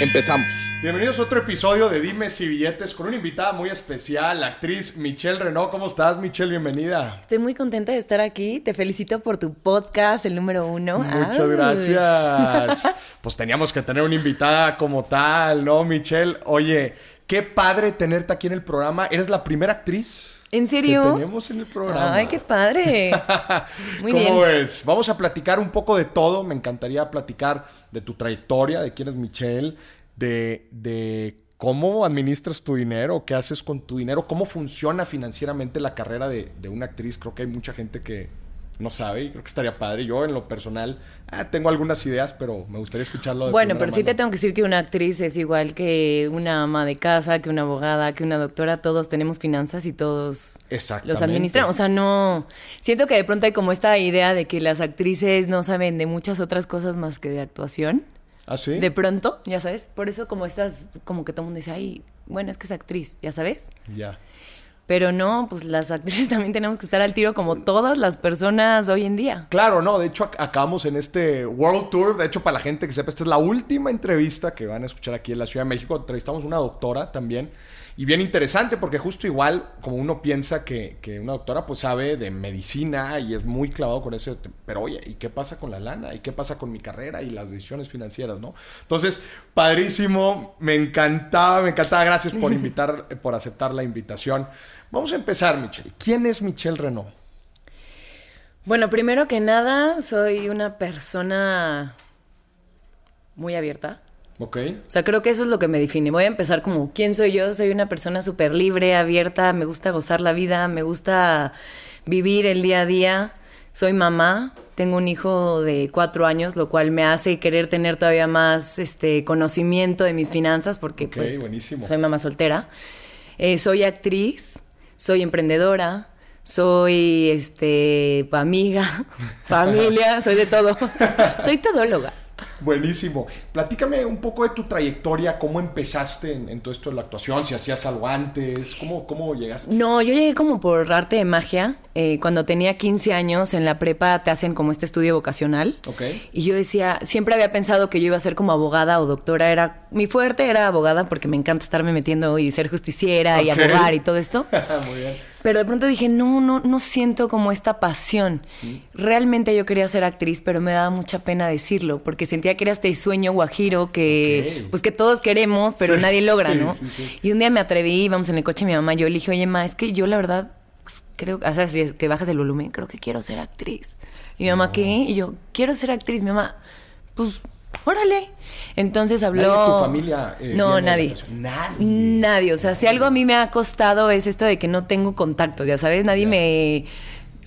Empezamos. Bienvenidos a otro episodio de Dimes y Billetes con una invitada muy especial, la actriz Michelle Renault. ¿Cómo estás, Michelle? Bienvenida. Estoy muy contenta de estar aquí. Te felicito por tu podcast, el número uno. Muchas Ay. gracias. Pues teníamos que tener una invitada como tal, ¿no, Michelle? Oye, qué padre tenerte aquí en el programa. ¿Eres la primera actriz? ¿En Que serio? tenemos en el programa. Ay, qué padre. Muy ¿Cómo bien. ves? Vamos a platicar un poco de todo. Me encantaría platicar de tu trayectoria, de quién es Michelle, de, de cómo administras tu dinero, qué haces con tu dinero, cómo funciona financieramente la carrera de, de una actriz. Creo que hay mucha gente que no sabe y creo que estaría padre. Yo, en lo personal, ah, tengo algunas ideas, pero me gustaría escucharlo de Bueno, pero sí te tengo que decir que una actriz es igual que una ama de casa, que una abogada, que una doctora. Todos tenemos finanzas y todos los administramos. O sea, no. Siento que de pronto hay como esta idea de que las actrices no saben de muchas otras cosas más que de actuación. ¿Ah, sí? De pronto, ya sabes. Por eso, como estás, como que todo el mundo dice, ay, bueno, es que es actriz, ya sabes. Ya. Pero no, pues las actrices también tenemos que estar al tiro como todas las personas hoy en día. Claro, no, de hecho ac- acabamos en este World Tour, de hecho para la gente que sepa, esta es la última entrevista que van a escuchar aquí en la Ciudad de México, entrevistamos una doctora también, y bien interesante porque justo igual como uno piensa que, que una doctora pues sabe de medicina y es muy clavado con eso, pero oye, ¿y qué pasa con la lana? ¿Y qué pasa con mi carrera y las decisiones financieras, no? Entonces, padrísimo, me encantaba, me encantaba, gracias por invitar, por aceptar la invitación. Vamos a empezar, Michelle. ¿Quién es Michelle Renault? Bueno, primero que nada, soy una persona muy abierta. ¿Ok? O sea, creo que eso es lo que me define. Voy a empezar como, ¿quién soy yo? Soy una persona súper libre, abierta, me gusta gozar la vida, me gusta vivir el día a día. Soy mamá, tengo un hijo de cuatro años, lo cual me hace querer tener todavía más este, conocimiento de mis finanzas, porque pues, buenísimo. soy mamá soltera. Eh, soy actriz, soy emprendedora, soy este, amiga, familia, soy de todo. soy todóloga. Buenísimo. Platícame un poco de tu trayectoria, cómo empezaste en, en todo esto de la actuación, si hacías algo antes, cómo, cómo llegaste. No, yo llegué como por arte de magia. Eh, cuando tenía 15 años en la prepa te hacen como este estudio vocacional. Ok. Y yo decía, siempre había pensado que yo iba a ser como abogada o doctora. Era mi fuerte era abogada porque me encanta estarme metiendo y ser justiciera y abogar y todo esto. Muy bien. Pero de pronto dije, no, no, no siento como esta pasión. Realmente yo quería ser actriz, pero me daba mucha pena decirlo, porque sentía que era este sueño guajiro que, pues que todos queremos, pero Sí. nadie logra, ¿no? sí, sí. Y un día me atreví, íbamos en el coche mi mamá, yo le dije, oye, ma, es que yo la verdad pues, creo, o sea, si es que bajas el volumen, creo que quiero ser actriz. Y mi mamá, ¿qué? Y yo, quiero ser actriz. Mi mamá, pues, órale. Entonces habló... ¿Nadie de tu familia, eh, no, nadie. Nadie. Nadie. O sea, si algo a mí me ha costado es esto de que no tengo contactos, ya sabes, nadie Ya. me...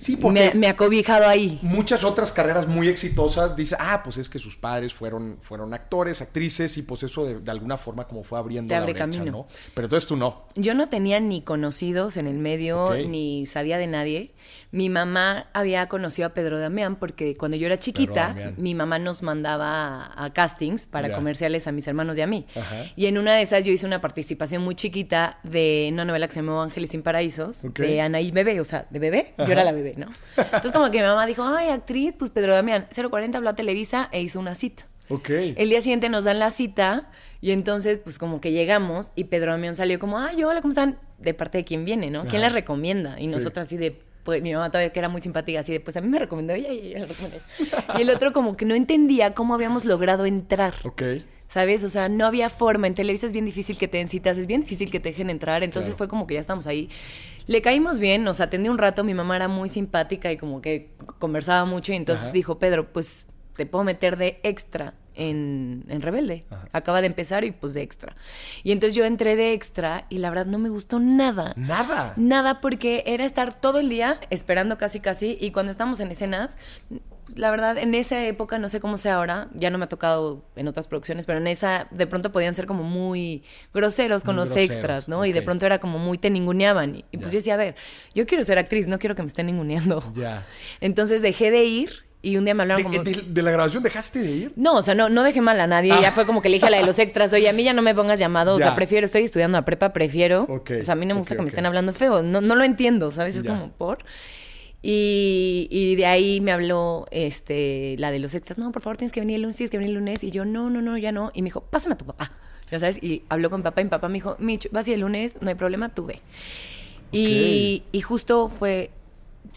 Sí, porque- me, me ha cobijado ahí. Muchas otras carreras muy exitosas dicen, ah, pues es que sus padres fueron, fueron actores, actrices, y pues eso de, de alguna forma como fue abriendo Te la brecha, camino. ¿no? Pero entonces tú no. Yo no tenía ni conocidos en el medio, ni sabía de nadie. Mi mamá había conocido a Pedro Damián porque cuando yo era chiquita, mi mamá nos mandaba a, a castings para comerciales a mis hermanos y a mí. Ajá. Y en una de esas yo hice una participación muy chiquita de una novela que se llamó Ángeles sin Paraísos, Ok. de Anaí Bebé, o sea, de bebé, Ajá. yo era la bebé, ¿no? Entonces como que mi mamá dijo, ay, actriz, pues Pedro Damián, 040 habló a Televisa e hizo una cita. Ok. El día siguiente nos dan la cita y entonces pues como que llegamos y Pedro Damián salió como, ay, hola, ¿cómo están? De parte de quién viene, ¿no? ¿Quién Ajá. les recomienda? Y Sí. nosotras así de, pues mi mamá todavía que era muy simpática, así de, pues a mí me recomendó ella y ella le recomendó. Y el otro como que no entendía cómo habíamos logrado entrar. Ok. ¿Sabes? O sea, no había forma. En Televisa es bien difícil que te den citas, es bien difícil que te dejen entrar. Entonces Claro. fue como que ya estamos ahí. Le caímos bien, nos atendió un rato. Mi mamá era muy simpática y como que conversaba mucho. Y entonces Ajá. dijo, Pedro, pues te puedo meter de extra en, en Rebelde. Ajá. Acaba de empezar y pues de extra. Y entonces yo entré de extra y la verdad no me gustó nada. Nada. Nada, porque era estar todo el día esperando casi casi y cuando estamos en escenas, la verdad, en esa época, no sé cómo sea ahora, ya no me ha tocado en otras producciones, pero en esa de pronto podían ser como muy groseros con Muy los groseros, extras, ¿no? Y de pronto era como muy te ninguneaban. Y, y pues yo decía, a ver, yo quiero ser actriz, no quiero que me estén ninguneando. Ya. Entonces dejé de ir y un día me hablaron De, como... de- de la grabación dejaste de ir? No, o sea, no, no dejé mal a nadie. Ya fue como que le dije a la de los extras, oye, a mí ya no me pongas llamado. O sea, prefiero, estoy estudiando a prepa, prefiero. O sea, a mí no me gusta que me estén hablando feo. No, no lo entiendo, ¿sabes? Es Ya. como por. Y, y de ahí me habló este, la de los extras. No, por favor, tienes que venir el lunes, tienes que venir el lunes. Y yo, no, no, no, ya no. Y me dijo, pásame a tu papá. Ya sabes, y habló con mi papá y mi papá me dijo, Mitch, vas y el lunes, no hay problema, tú ve. Y, y justo fue,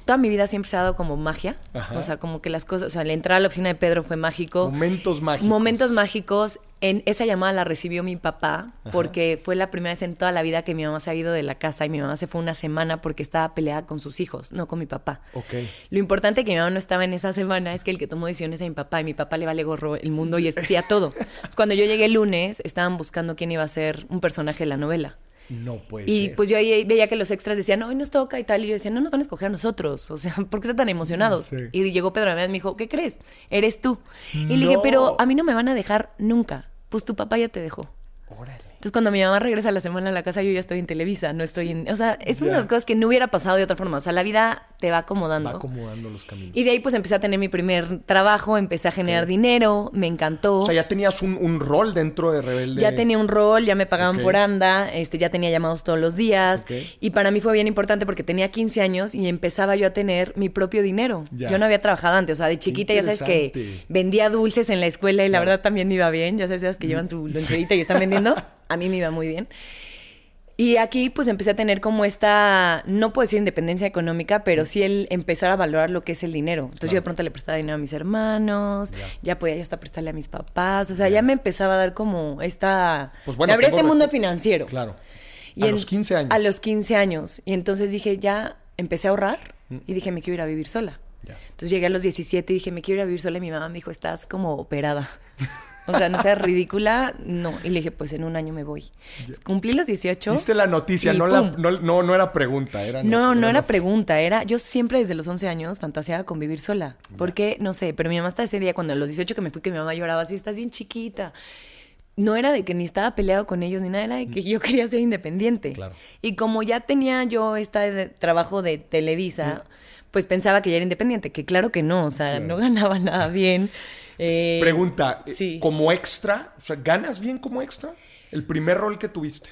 toda mi vida siempre se ha dado como magia. Ajá. O sea, como que las cosas, o sea, la entrada a la oficina de Pedro fue mágico. Momentos mágicos. Momentos mágicos. En esa llamada la recibió mi papá porque fue la primera vez en toda la vida que mi mamá se ha ido de la casa y mi mamá se fue una semana porque estaba peleada con sus hijos, no con mi papá. Ok. Lo importante que mi mamá no estaba en esa semana es que el que tomó decisiones a mi papá y mi papá le vale gorro el mundo y hacía todo. Entonces, Cuando yo llegué el lunes, estaban buscando quién iba a ser un personaje de la novela. No puede Y ser. pues yo ahí veía que los extras decían, no, hoy nos toca y tal. Y yo decía, no nos van a escoger a nosotros. O sea, ¿por qué están tan emocionados? Y llegó Pedro Damián y me dijo, ¿qué crees? Eres tú. Y le dije, pero a mí no me van a dejar nunca. Pues tu papá ya te dejó. Órale. Entonces, cuando mi mamá regresa a la semana a la casa, yo ya estoy en Televisa, no estoy en... O sea, es Ya. una de las cosas que no hubiera pasado de otra forma. O sea, la vida te va acomodando. Va acomodando los caminos. Y de ahí, pues, empecé a tener mi primer trabajo, empecé a generar dinero, me encantó. O sea, ya tenías un, un rol dentro de Rebelde. Ya tenía un rol, ya me pagaban por anda, este, ya tenía llamados todos los días. Y para mí fue bien importante porque tenía 15 años y empezaba yo a tener mi propio dinero. Yo no había trabajado antes, o sea, de chiquita ya sabes que vendía dulces en la escuela y la verdad también me iba bien. Ya sabes, que llevan su loncherita y están vendiendo. A mí me iba muy bien. Y aquí pues empecé a tener como esta, no puedo decir independencia económica, pero sí el empezar a valorar lo que es el dinero. Entonces yo de pronto le prestaba dinero a mis hermanos, ya, podía yo hasta prestarle a mis papás, o sea, ya me empezaba a dar como esta... Pues bueno, me abría tengo este mundo financiero. Claro. Y a en- los 15 años. A los 15 años. Y entonces dije, ya empecé a ahorrar y dije, me quiero ir a vivir sola. Mm. Entonces llegué a los 17 y dije, me quiero ir a vivir sola. Y mi mamá me dijo, estás como operada. O sea, no seas ridícula. No. Y le dije, pues en un año me voy. Cumplí los 18. Viste la noticia, no, la, no, no, no era pregunta, era No, no era pregunta, era yo siempre desde los 11 años fantaseaba con vivir sola. ¿Por qué? No sé, pero mi mamá hasta ese día, cuando a los 18 que me fui, que mi mamá lloraba así, estás bien chiquita. No era de que ni estaba peleado con ellos ni nada, era de que yo quería ser independiente. Claro. Y como ya tenía yo este trabajo de Televisa, pues pensaba que ya era independiente, que claro que no, o sea, Claro. no ganaba nada bien. Eh, Pregunta, eh, sí. como extra, o sea, ¿ganas bien como extra? El primer rol que tuviste.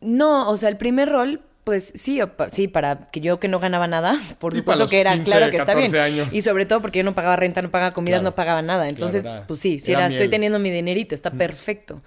No, o sea, el primer rol, pues sí, sí, para que yo que no ganaba nada, por Sí, supuesto que era, 15, claro que está 14 bien. años. Y sobre todo porque yo no pagaba renta, no pagaba comidas, Claro. no pagaba nada. Entonces, Claro, pues sí, si era estoy teniendo mi dinerito, está perfecto.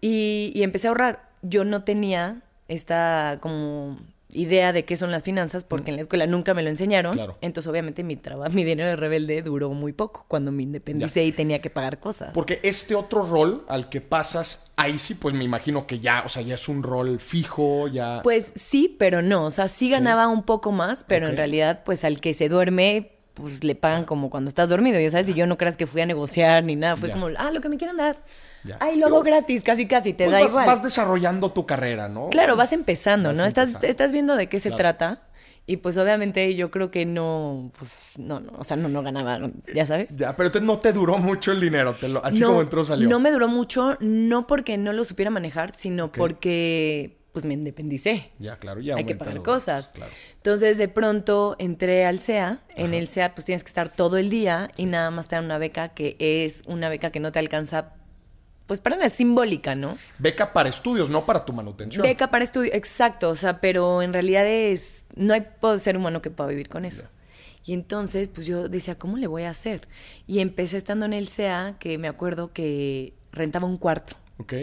Y, y empecé a ahorrar. Yo no tenía esta como idea de qué son las finanzas porque en la escuela nunca me lo enseñaron. Claro. Entonces, obviamente, mi trabajo, mi dinero de rebelde duró muy poco cuando me independicé y tenía que pagar cosas. Porque este otro rol al que pasas, ahí sí, pues me imagino que ya, o sea, ya es un rol fijo, ya. Pues sí, pero no. O sea, sí ganaba un poco más, pero en realidad, pues al que se duerme, pues le pagan como cuando estás dormido. Ya sabes, y yo no creas que fui a negociar ni nada. Fue Ya. como, ah, lo que me quieran dar. Ya. Ay, lo hago gratis, casi, casi, te Pues da vas, igual. vas desarrollando tu carrera, ¿no? Claro, vas empezando, Vas ¿no? Estás, empezando. estás viendo de qué se Claro. trata. Y pues obviamente yo creo que no, pues no, no, o sea, no, no ganaba, ya sabes. Ya, pero entonces no te duró mucho el dinero, te lo- así como entró salió. No me duró mucho, no porque no lo supiera manejar, sino porque pues me independicé. Ya, claro, ya Hay que pagar los cosas. claro. Entonces, de pronto entré al SEA. En el SEA, pues tienes que estar todo el día y nada más te dan una beca que es una beca que no te alcanza, pues para nada, es simbólica, ¿no? Beca para estudios, no para tu manutención. Beca para estudio, exacto, o sea, pero en realidad es, no hay ser humano que pueda vivir con eso. Y entonces, pues yo decía, ¿cómo le voy a hacer? Y empecé estando en el SEA, que me acuerdo que rentaba un cuarto. Ok.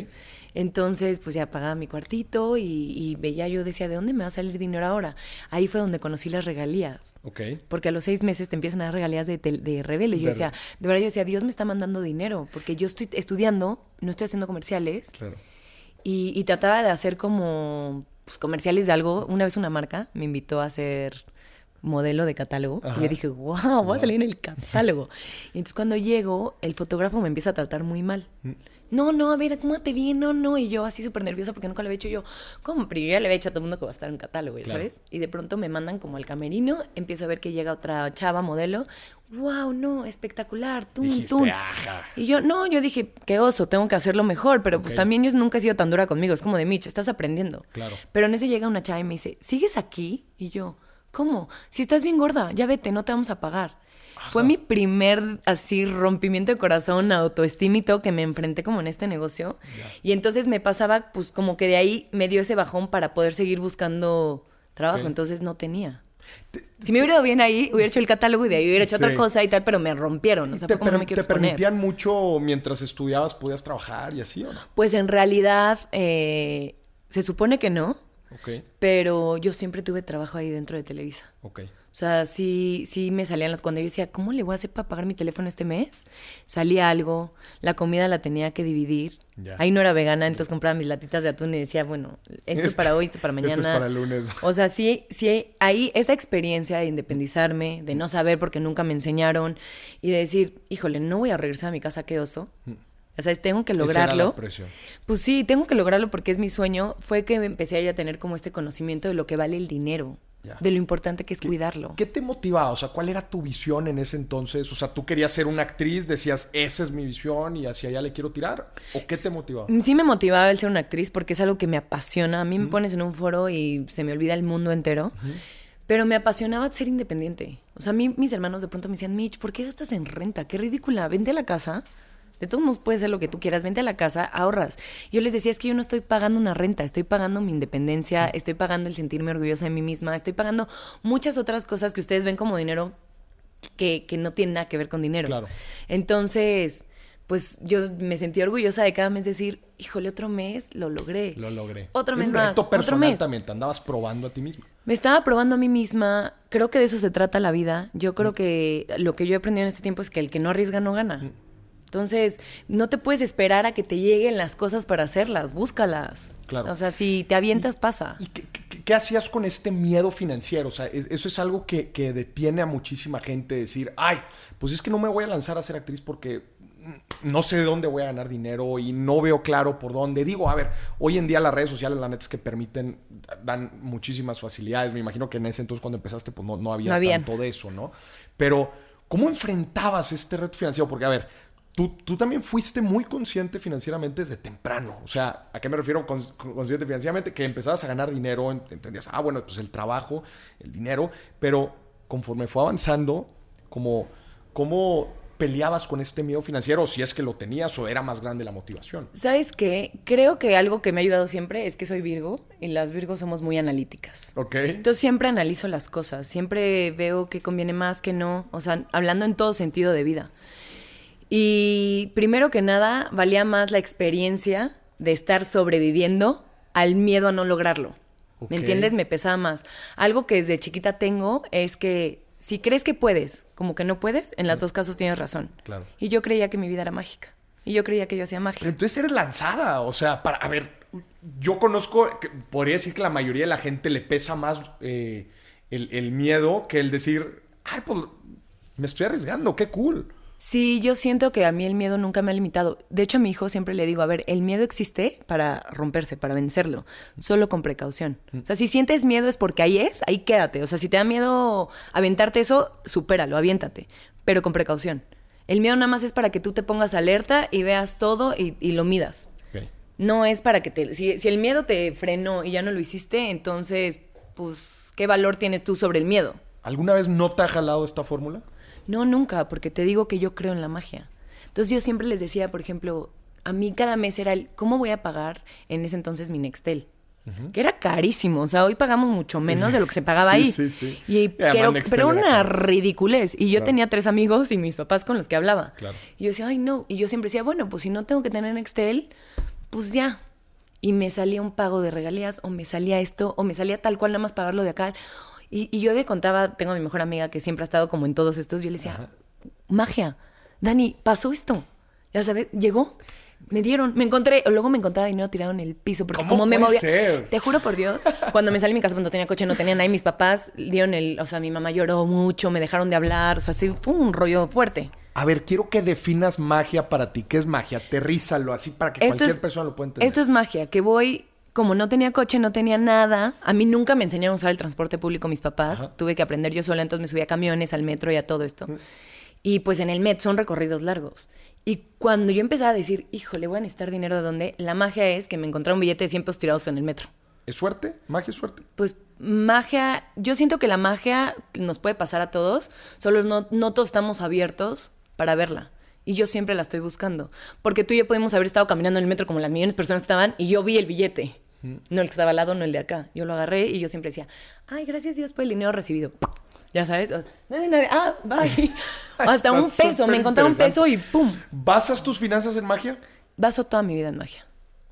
Entonces, pues ya pagaba mi cuartito y, y veía yo, decía, ¿de dónde me va a salir dinero ahora? Ahí fue donde conocí las regalías. Ok. Porque a los seis meses te empiezan a dar regalías de, de rebelde. Yo De decía, de verdad, yo decía, Dios me está mandando dinero, porque yo estoy estudiando, no estoy haciendo comerciales, Claro. y, y trataba de hacer como pues, comerciales de algo. Una vez una marca me invitó a hacer modelo de catálogo. Y yo dije, wow, voy a salir en el catálogo. Y entonces cuando llego, el fotógrafo me empieza a tratar muy mal. Mm. No, no, a ver, ¿cómo te vi? No, no. Y yo así súper nerviosa porque nunca lo había hecho yo. ¿Cómo? Pero yo ya le había dicho a todo el mundo que va a estar en catálogo, ¿ya Claro. ¿sabes? Y de pronto me mandan como al camerino, empiezo a ver que llega otra chava modelo. ¡Wow! No, espectacular. Tum, Dijiste, tum. "Ajá". Y yo, no, yo dije, qué oso, tengo que hacerlo mejor. Pero pues también yo nunca he sido tan dura conmigo. Es como de Mitch, estás aprendiendo. Claro. Pero en ese llega una chava y me dice, ¿sigues aquí? Y yo, ¿cómo? Si estás bien gorda, ya vete, no te vamos a pagar. Fue mi primer así rompimiento de corazón, todo que me enfrenté como en este negocio. Y entonces me pasaba, pues como que de ahí me dio ese bajón para poder seguir buscando trabajo. Entonces no tenía. Si me hubiera ido bien ahí, hubiera hecho el catálogo y de ahí hubiera hecho Sí. otra cosa y tal, pero me rompieron. O sea, ¿Te, fue como no me quiero te permitían mucho mientras estudiabas, podías trabajar y así o no? Pues en realidad, eh, se supone que no, Pero yo siempre tuve trabajo ahí dentro de Televisa. O sea, sí, sí me salían las... Cuando yo decía, ¿cómo le voy a hacer para pagar mi teléfono este mes? Salía algo, la comida la tenía que dividir. Ya. Ahí no era vegana, entonces compraba mis latitas de atún y decía, bueno, este Este- para hoy, este para este mañana. es para el lunes. O sea, sí, sí, ahí esa experiencia de independizarme, de no saber porque nunca me enseñaron y de decir, híjole, no voy a regresar a mi casa, qué oso. O sea, tengo que Mm. Esa era lograrlo. la. Pues sí, tengo que lograrlo porque es mi sueño. Fue que empecé a tener como este conocimiento de lo que vale el dinero, Ya. de lo importante que es cuidarlo. ¿Qué te motivaba? O sea, ¿cuál era tu visión en ese entonces? O sea, ¿tú querías ser una actriz? ¿Decías, esa es mi visión y hacia allá le quiero tirar? ¿O qué te motivaba? Sí me motivaba el ser una actriz porque es algo que me apasiona. A mí me pones en un foro y se me olvida el mundo entero. Pero me apasionaba ser independiente. O sea, a mí mis hermanos de pronto me decían, Mitch, ¿por qué gastas en renta? Qué ridícula. Vente a la casa. De todos modos puedes hacer lo que tú quieras. Vente a la casa, ahorras. Yo les decía, es que yo no estoy pagando una renta. Estoy pagando mi independencia. Estoy pagando el sentirme orgullosa de mí misma. Estoy pagando muchas otras cosas que ustedes ven como dinero que, que no tienen nada que ver con dinero. Claro. Entonces, pues yo me sentí orgullosa de cada mes decir, híjole, otro mes lo logré. Lo logré. Otro mes más. reto otro personal mes. también. Te andabas probando a ti mismo. Me estaba probando a mí misma. Creo que de eso se trata la vida. Yo creo que lo que yo he aprendido en este tiempo es que el que no arriesga no gana. Entonces, no te puedes esperar a que te lleguen las cosas para hacerlas. Búscalas. Claro. O sea, si te avientas, pasa. ¿Y qué, qué- qué hacías con este miedo financiero? O sea, es- eso es algo que, que detiene a muchísima gente decir, ay, pues es que no me voy a lanzar a ser actriz porque no sé de dónde voy a ganar dinero y no veo claro por dónde. Digo, a ver, hoy en día las redes sociales, la neta es que permiten, dan muchísimas facilidades. Me imagino que en ese entonces cuando empezaste, pues no, no había No tanto de eso, ¿no? Pero, ¿cómo enfrentabas este reto financiero? Porque, a ver, Tú, tú también fuiste muy consciente financieramente desde temprano. O sea, ¿a qué me refiero con, con- consciente financieramente? Que empezabas a ganar dinero, ent- entendías, ah, bueno, pues el trabajo, el dinero, pero conforme fue avanzando, como, ¿cómo peleabas con este miedo financiero? Si es que lo tenías o era más grande la motivación. ¿Sabes qué? Creo que algo que me ha ayudado siempre es que soy Virgo y las Virgos somos muy analíticas. ¿Ok? Entonces siempre analizo las cosas, siempre veo qué conviene más, qué no, o sea, hablando en todo sentido de vida. Y primero que nada, valía más la experiencia de estar sobreviviendo al miedo a no lograrlo. ¿Me entiendes? Me pesaba más. Algo que desde chiquita tengo es que si crees que puedes, como que no puedes, en los dos casos tienes razón. Claro. Y yo creía que mi vida era mágica. Y yo creía que yo hacía magia. Pero entonces eres lanzada, o sea, para, a ver, yo conozco, que podría decir que la mayoría de la gente le pesa más eh, el, el miedo que el decir, ay, pues me estoy arriesgando, qué cool. Sí, yo siento que a mí el miedo nunca me ha limitado. De hecho, a mi hijo siempre le digo, a ver, el miedo existe para romperse, para vencerlo, solo con precaución. O sea, si sientes miedo es porque ahí es, ahí quédate. O sea, si te da miedo aventarte eso, supéralo, aviéntate, pero con precaución. El miedo nada más es para que tú te pongas alerta y veas todo y, y lo midas. No es para que te... Si, si el miedo te frenó y ya no lo hiciste, entonces, pues, ¿qué valor tienes tú sobre el miedo? ¿Alguna vez no te ha jalado esta fórmula? No, nunca, porque te digo que yo creo en la magia. Entonces yo siempre les decía, por ejemplo, a mí cada mes era el, ¿cómo voy a pagar en ese entonces mi Nextel? Que era carísimo, o sea, hoy pagamos mucho menos de lo que se pagaba Sí, ahí. sí, sí. Y, pero, pero era una ridiculez. Y yo Claro. tenía tres amigos y mis papás con los que hablaba. Claro. Y yo decía, ay, no. Y yo siempre decía, bueno, pues si no tengo que tener Nextel, pues ya. Y me salía un pago de regalías, o me salía esto, o me salía tal cual, nada más pagarlo de acá. Y, y yo le contaba, tengo a mi mejor amiga que siempre ha estado como en todos estos, yo le decía, magia, Dani, pasó esto. Ya sabes, llegó. Me dieron, me encontré, luego me encontraba dinero tirado en el piso porque ¿Cómo como me movía. ser? Te juro por Dios, cuando me salí de mi casa cuando tenía coche no tenía nadie, mis papás dieron el, o sea, mi mamá lloró mucho, me dejaron de hablar, o sea, sí fue un rollo fuerte. A ver, quiero que definas magia para ti. ¿Qué es magia? Aterrízalo así para que cualquier persona lo pueda entender. Esto es magia, que voy, como no tenía coche, no tenía nada. A mí nunca me enseñaron a usar el transporte público mis papás. Ajá. Tuve que aprender yo sola, entonces me subía a camiones, al metro y a todo esto. Y pues en el metro son recorridos largos. Y cuando yo empezaba a decir, híjole, voy a necesitar dinero de dónde, la magia es que me encontré un billete de 100 pesos tirados en el metro. ¿Es suerte? ¿Magia es suerte? Pues magia, yo siento que la magia nos puede pasar a todos, solo no, no todos estamos abiertos para verla. Y yo siempre la estoy buscando. Porque tú y yo podemos haber estado caminando en el metro como las millones de personas que estaban y yo vi el billete. No el que estaba al lado, no el de acá. Yo lo agarré y yo siempre decía, ay, gracias Dios por el dinero recibido. Ya sabes, nadie, nadie, ah, bye. Hasta un peso, me encontré un peso y pum. ¿Basas tus finanzas en magia? Baso toda mi vida en magia.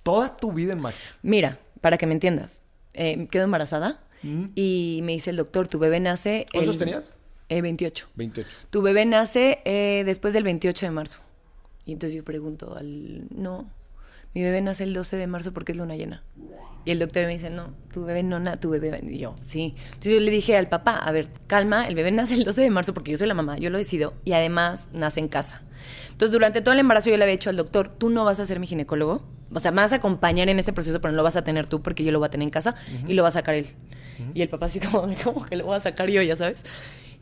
Toda tu vida en magia. Mira, para que me entiendas, eh, quedo embarazada y me dice el doctor, tu bebé nace... Mm. ¿Cuántos el- tenías? Eh, 28. 28. Tu bebé nace eh, después del 28 de marzo. Y entonces yo pregunto al... No, mi bebé nace el 12 de marzo porque es luna llena. Y el doctor me dice, no, tu bebé no nace, tu bebé... Y yo, sí. Entonces yo le dije al papá, a ver, calma, el bebé nace el 12 de marzo porque yo soy la mamá, yo lo decido. Y además nace en casa. Entonces durante todo el embarazo yo le había dicho al doctor, tú no vas a ser mi ginecólogo. O sea, me vas a acompañar en este proceso, pero no lo vas a tener tú porque yo lo voy a tener en casa y lo va a sacar él. Y el papá así como, ¿cómo que lo voy a sacar yo, ya sabes?